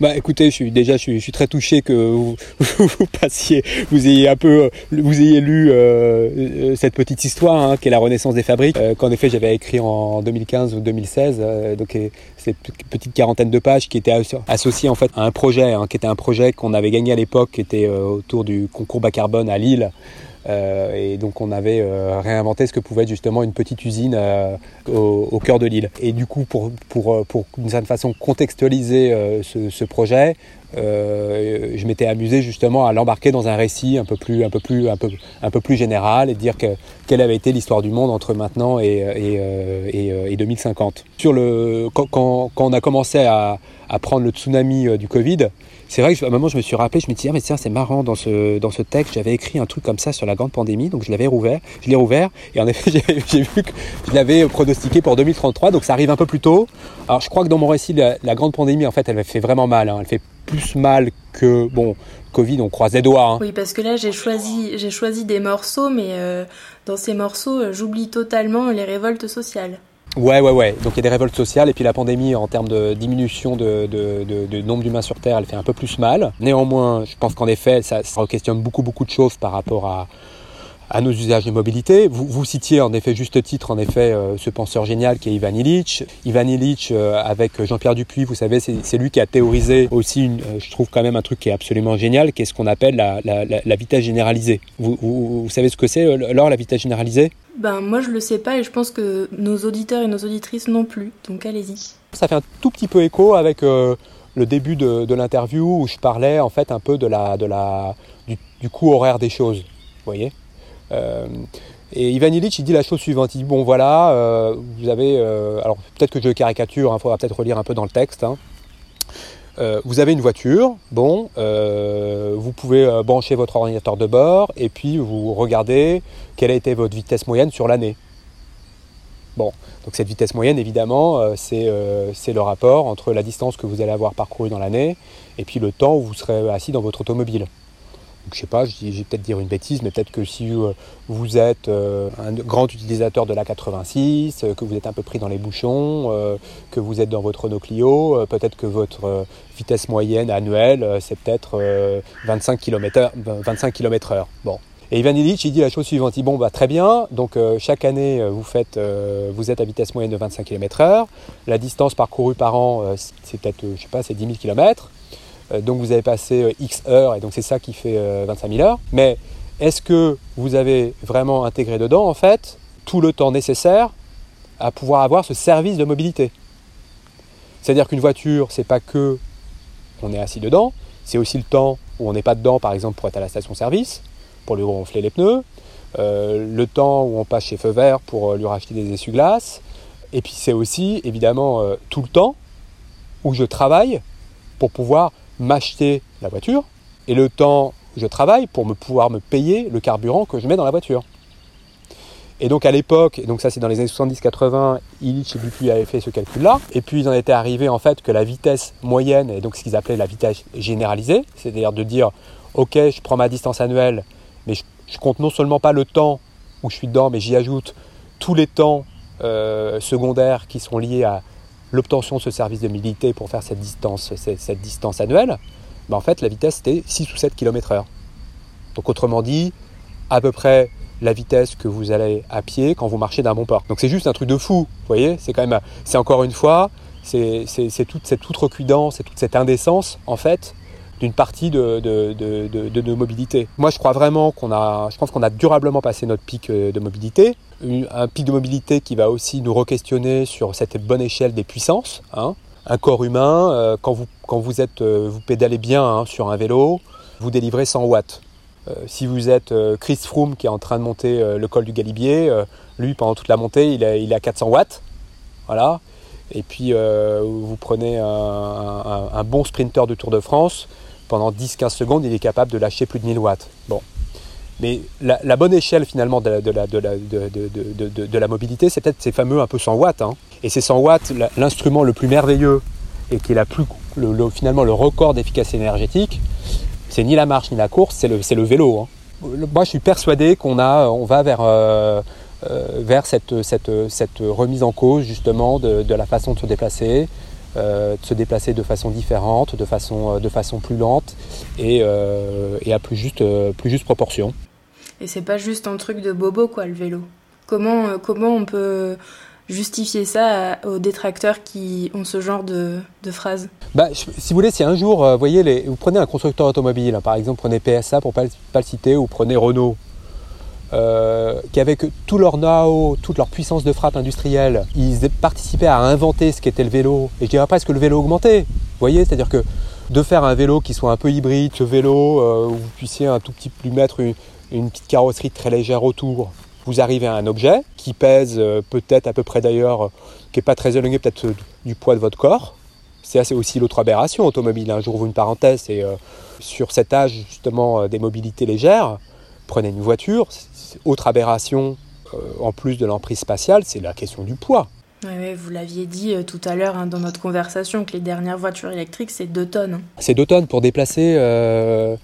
Bah écoutez, je suis déjà je suis, très touché que vous, passiez, vous ayez un peu, vous ayez lu euh, euh, cette petite histoire hein, qui est la renaissance des fabriques, euh, qu'en effet j'avais écrit en 2015 ou 2016, donc cette petite quarantaine de pages qui était associée en fait à un projet, hein, qui était un projet qu'on avait gagné à l'époque, qui était autour du concours bas carbone à Lille. Euh, et donc on avait euh, réinventé ce que pouvait être justement une petite usine euh, au, cœur de l'île. Et du coup, pour, pour, pour d'une certaine façon contextualiser ce, projet, je m'étais amusé justement à l'embarquer dans un récit un peu plus, un peu plus, un peu, un peu plus général et dire que, quelle avait été l'histoire du monde entre maintenant et, et, et, et 2050. Sur le, quand, quand, on a commencé à, à prendre le tsunami du Covid, c'est vrai que à un moment je me suis rappelé, je me dit ah mais tiens c'est marrant dans ce dans ce texte j'avais écrit un truc comme ça sur la grande pandémie donc je l'avais rouvert, je l'ai rouvert et en effet j'ai vu que je l'avais pronostiqué pour 2033 donc ça arrive un peu plus tôt. Alors je crois que dans mon récit la, grande pandémie en fait elle fait vraiment mal, hein. elle fait plus mal que bon Covid, on croise les doigts. Hein. Oui, parce que là j'ai choisi j'ai choisi des morceaux, mais euh, dans ces morceaux, euh, j'oublie totalement les révoltes sociales. Ouais, ouais, ouais. Donc il y a des révoltes sociales et puis la pandémie en termes de diminution de, de, nombre d'humains sur Terre, elle fait un peu plus mal. Néanmoins, je pense qu'en effet, ça, ça questionne beaucoup, beaucoup de choses par rapport à, à nos usages de mobilité. Vous, vous citiez en effet juste titre en effet euh, ce penseur génial qui est Ivan Illich. Ivan Illich euh, avec Jean-Pierre Dupuis, vous savez, c'est lui qui a théorisé aussi, une, euh, je trouve quand même un truc qui est absolument génial, qui est ce qu'on appelle la, la, la, vitesse généralisée. Vous, vous, savez ce que c'est, Laure, la vitesse généralisée? Ben moi je le sais pas et je pense que nos auditeurs et nos auditrices non plus, donc allez-y. Ça fait un tout petit peu écho avec le début de, de l'interview où je parlais en fait un peu de la, de la, du, du coût horaire des choses, vous voyez? Et Ivan Illich, il dit la chose suivante, il dit, bon voilà, euh, vous avez, euh, alors peut-être que je caricature, il hein, faudra peut-être relire un peu dans le texte, hein. vous avez une voiture, bon, vous pouvez brancher votre ordinateur de bord et puis vous regardez quelle a été votre vitesse moyenne sur l'année. Bon, donc cette vitesse moyenne, évidemment, c'est le rapport entre la distance que vous allez avoir parcourue dans l'année et puis le temps où vous serez assis dans votre automobile je sais pas, je vais peut-être dire une bêtise, mais peut-être que si euh, vous êtes euh, un grand utilisateur de la 86, euh, que vous êtes un peu pris dans les bouchons, que vous êtes dans votre Renault Clio, peut-être que votre vitesse moyenne annuelle, c'est peut-être 25 km, 25 km heure. Bon. Et Ivan Illich, il dit la chose suivante, il dit bon bah très bien, donc chaque année vous faites, vous êtes à vitesse moyenne de 25 km heure, la distance parcourue par an, c'est peut-être, je sais pas, c'est 10 000 km. Euh, donc vous avez passé euh, X heures et donc c'est ça qui fait 25 euh, 000 heures. Mais est-ce que vous avez vraiment intégré dedans en fait tout le temps nécessaire à pouvoir avoir ce service de mobilité? C'est-à-dire qu'une voiture, c'est pas que on est assis dedans, c'est aussi le temps où on n'est pas dedans, par exemple pour être à la station-service, pour lui ronfler les pneus, le temps où on passe chez Feu Vert pour lui racheter des essuie-glaces, et puis c'est aussi évidemment tout le temps où je travaille pour pouvoir m'acheter la voiture et le temps où je travaille pour me pouvoir me payer le carburant que je mets dans la voiture. Et donc à l'époque, et donc ça c'est dans les années 70-80, Illich et Dupuis avaient fait ce calcul-là, et puis ils en étaient arrivés en fait que la vitesse moyenne, et donc ce qu'ils appelaient la vitesse généralisée, c'est-à-dire de dire ok je prends ma distance annuelle, mais je, compte non seulement pas le temps où je suis dedans, mais j'y ajoute tous les temps euh, secondaires qui sont liés à l'obtention de ce service de mobilité pour faire cette distance, cette, distance annuelle, ben en fait la vitesse était 6 ou 7 km/h. Donc autrement dit, à peu près la vitesse que vous allez à pied quand vous marchez d'un bon port. Donc c'est juste un truc de fou, vous voyez C'est quand même, c'est encore une fois, c'est toute cette outrecuidance, c'est toute cette indécence en fait d'une partie de, de, de, de, nos mobilités. Moi, je crois vraiment qu'on a, je pense qu'on a durablement passé notre pic euh, de mobilité, un pic de mobilité qui va aussi nous re-questionner sur cette bonne échelle des puissances. Hein. Un corps humain, euh, quand vous, quand vous êtes, euh, vous pédalez bien hein, sur un vélo, vous délivrez 100 watts. si vous êtes Chris Froome qui est en train de monter le col du Galibier, lui pendant toute la montée, il est, il à 400 watts. Voilà. Et puis vous prenez un, un, bon sprinter de Tour de France, pendant 10-15 secondes, il est capable de lâcher plus de 1000 watts. Bon. Mais la, bonne échelle finalement de la, mobilité, c'est peut-être ces fameux un peu 100 watts. Hein. Et ces 100 watts, l'instrument le plus merveilleux et qui est plus, le, finalement le record d'efficacité énergétique, c'est ni la marche ni la course, c'est le, vélo. Hein. Moi, je suis persuadé qu'on on va vers, euh, euh, vers cette, cette, remise en cause justement de, la façon de se déplacer, euh, de se déplacer de façon différente, de façon, euh, de façon plus lente et, euh, et à plus juste, plus juste proportion. Et c'est pas juste un truc de bobo quoi le vélo. Comment, comment on peut justifier ça aux détracteurs qui ont ce genre de, de phrases bah, Si vous voulez, si un jour, vous voyez, les, vous prenez un constructeur automobile, hein, par exemple, prenez PSA pour ne pas, pas, le citer, ou prenez Renault, euh, qui avec tout leur know toute leur puissance de frappe industrielle, ils participaient à inventer ce qu'était le vélo. Et je dirais presque que le vélo augmentait. Vous voyez, c'est-à-dire que de faire un vélo qui soit un peu hybride, ce vélo euh, où vous puissiez un tout petit peu lui mettre une, petite carrosserie très légère autour, vous arrivez à un objet qui pèse euh, peut-être à peu près d'ailleurs, qui n'est pas très éloigné peut-être du poids de votre corps. C'est aussi l'autre aberration automobile. Un jour, vous une parenthèse, et sur cet âge justement des mobilités légères, prenez une voiture, autre aberration, euh, en plus de l'emprise spatiale, c'est la question du poids. Oui, vous l'aviez dit euh, tout à l'heure hein, dans notre conversation que les dernières voitures électriques, c'est 2 tonnes. C'est 2 tonnes pour déplacer, euh,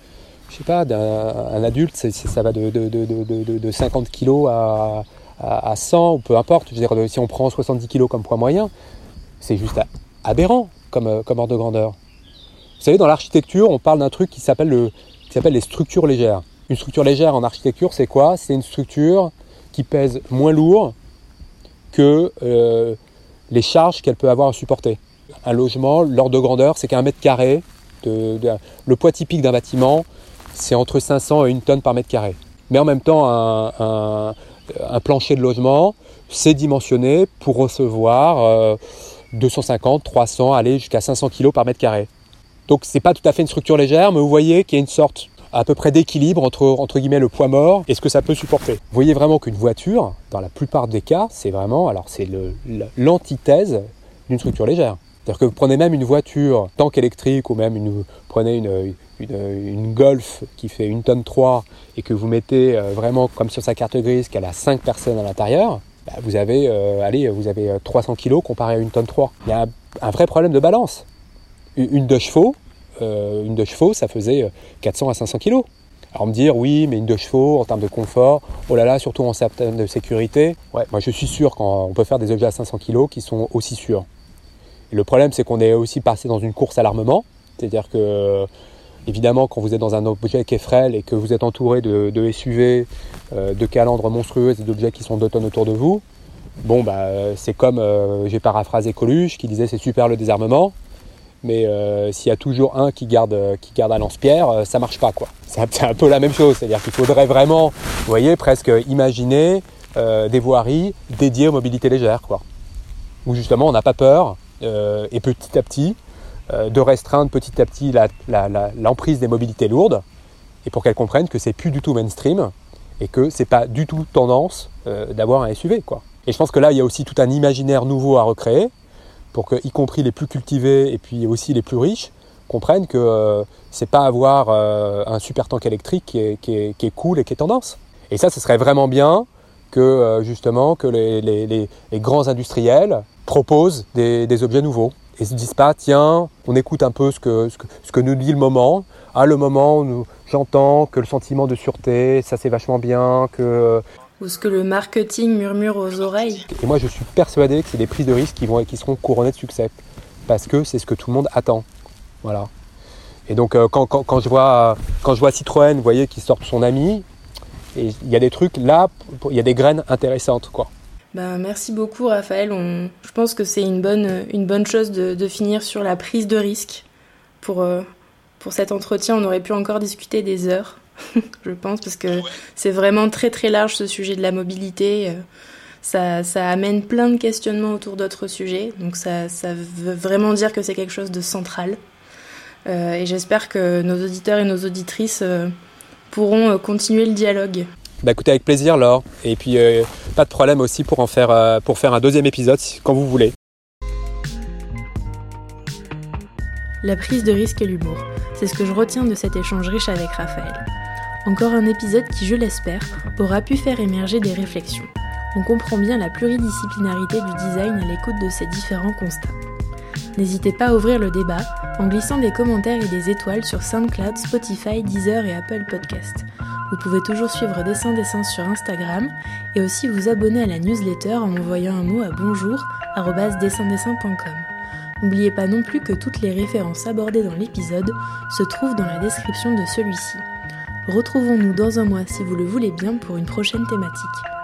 je sais pas, un, adulte, ça va de, de, 50 kg à, à, 100, ou peu importe. Je veux dire, si on prend 70 kg comme poids moyen, c'est juste aberrant comme, comme ordre de grandeur. Vous savez, dans l'architecture, on parle d'un truc qui s'appelle les structures légères. Une structure légère en architecture, c'est quoi? C'est une structure qui pèse moins lourd que euh, les charges qu'elle peut avoir à supporter. Un logement, l'ordre de grandeur, c'est qu'un mètre carré, le poids typique d'un bâtiment, c'est entre 500 et 1 tonne par mètre carré. Mais en même temps, un, plancher de logement, c'est dimensionné pour recevoir 250, euh, 300, aller jusqu'à 500 kg par mètre carré. Donc c'est pas tout à fait une structure légère, mais vous voyez qu'il y a une sorte à peu près d'équilibre entre, entre guillemets le poids mort et ce que ça peut supporter. Vous voyez vraiment qu'une voiture, dans la plupart des cas, c'est vraiment, alors c'est l'antithèse d'une structure légère. C'est-à-dire que vous prenez même une voiture tank électrique ou même une, prenez une, une, Golf qui fait une tonne 3 et que vous mettez euh, vraiment comme sur sa carte grise qu'elle a 5 personnes à l'intérieur, bah, vous avez, euh, allez, vous avez 300 kg comparé à une tonne 3. Il y a un, vrai problème de balance. Une de chevaux, euh, une de chevaux, ça faisait 400 euh, à 500 kg. Alors me dire oui, mais une de chevaux en termes de confort, oh là là, surtout en termes de sécurité. Ouais, moi je suis sûr qu'on peut faire des objets à 500 kg qui sont aussi sûrs. Et le problème c'est qu'on est aussi passé dans une course à l'armement, c'est-à-dire que évidemment quand vous êtes dans un objet qui est frêle et que vous êtes entouré de, SUV, euh, de calandres monstrueuses et d'objets qui sont 2 tonnes autour de vous, bon bah c'est comme j'ai paraphrasé Coluche qui disait c'est super le désarmement. Mais euh, s'il y a toujours un qui garde, qui garde un lance-pierre, euh, ça marche pas quoi. C'est un peu la même chose, c'est-à-dire qu'il faudrait vraiment, vous voyez, presque imaginer euh, des voiries dédiées aux mobilités légères, quoi. Où justement on n'a pas peur et petit à petit de restreindre petit à petit l'emprise des mobilités lourdes et pour qu'elles comprennent que c'est plus du tout mainstream et que c'est pas du tout tendance d'avoir un SUV, quoi. Et je pense que là il y a aussi tout un imaginaire nouveau à recréer pour que, y compris les plus cultivés et puis aussi les plus riches, comprennent que euh, c'est pas avoir euh, un super tank électrique qui est, qui, est, cool et qui est tendance. Et ça, ce serait vraiment bien que euh, justement que les, les, les, grands industriels proposent des, des, objets nouveaux et se disent pas tiens on écoute un peu ce que, ce que, ce que nous dit le moment ah le moment j'entends que le sentiment de sûreté ça c'est vachement bien que ou ce que le marketing murmure aux oreilles. Et moi, je suis persuadé que c'est des prises de risque qui, vont, qui seront couronnées de succès. Parce que c'est ce que tout le monde attend. Voilà. Et donc, euh, quand, quand, quand, je vois, quand je vois Citroën, vous voyez, qui sort son ami, et il y a des trucs là, il y a des graines intéressantes, quoi. Ben, merci beaucoup, Raphaël. On, je pense que c'est une bonne, une bonne chose de, de, finir sur la prise de risque. Pour, euh, pour cet entretien, on aurait pu encore discuter des heures. je pense, parce que c'est vraiment très très large ce sujet de la mobilité. Euh, ça, ça amène plein de questionnements autour d'autres sujets, donc ça, ça, veut vraiment dire que c'est quelque chose de central. Euh, et j'espère que nos auditeurs et nos auditrices euh, pourront continuer le dialogue. Bah écoutez, avec plaisir Laure. Et puis pas de problème aussi pour en faire, pour faire un deuxième épisode quand vous voulez. La prise de risque et l'humour, c'est ce que je retiens de cet échange riche avec Raphaël. Encore un épisode qui, je l'espère, aura pu faire émerger des réflexions. On comprend bien la pluridisciplinarité du design à l'écoute de ces différents constats. N'hésitez pas à ouvrir le débat en glissant des commentaires et des étoiles sur SoundCloud, Spotify, Deezer et Apple Podcast. Vous pouvez toujours suivre Dessin Dessin sur Instagram et aussi vous abonner à la newsletter en envoyant un mot à bonjour@dessindessin.com. N'oubliez pas non plus que toutes les références abordées dans l'épisode se trouvent dans la description de celui-ci. Retrouvons-nous dans un mois si vous le voulez bien pour une prochaine thématique.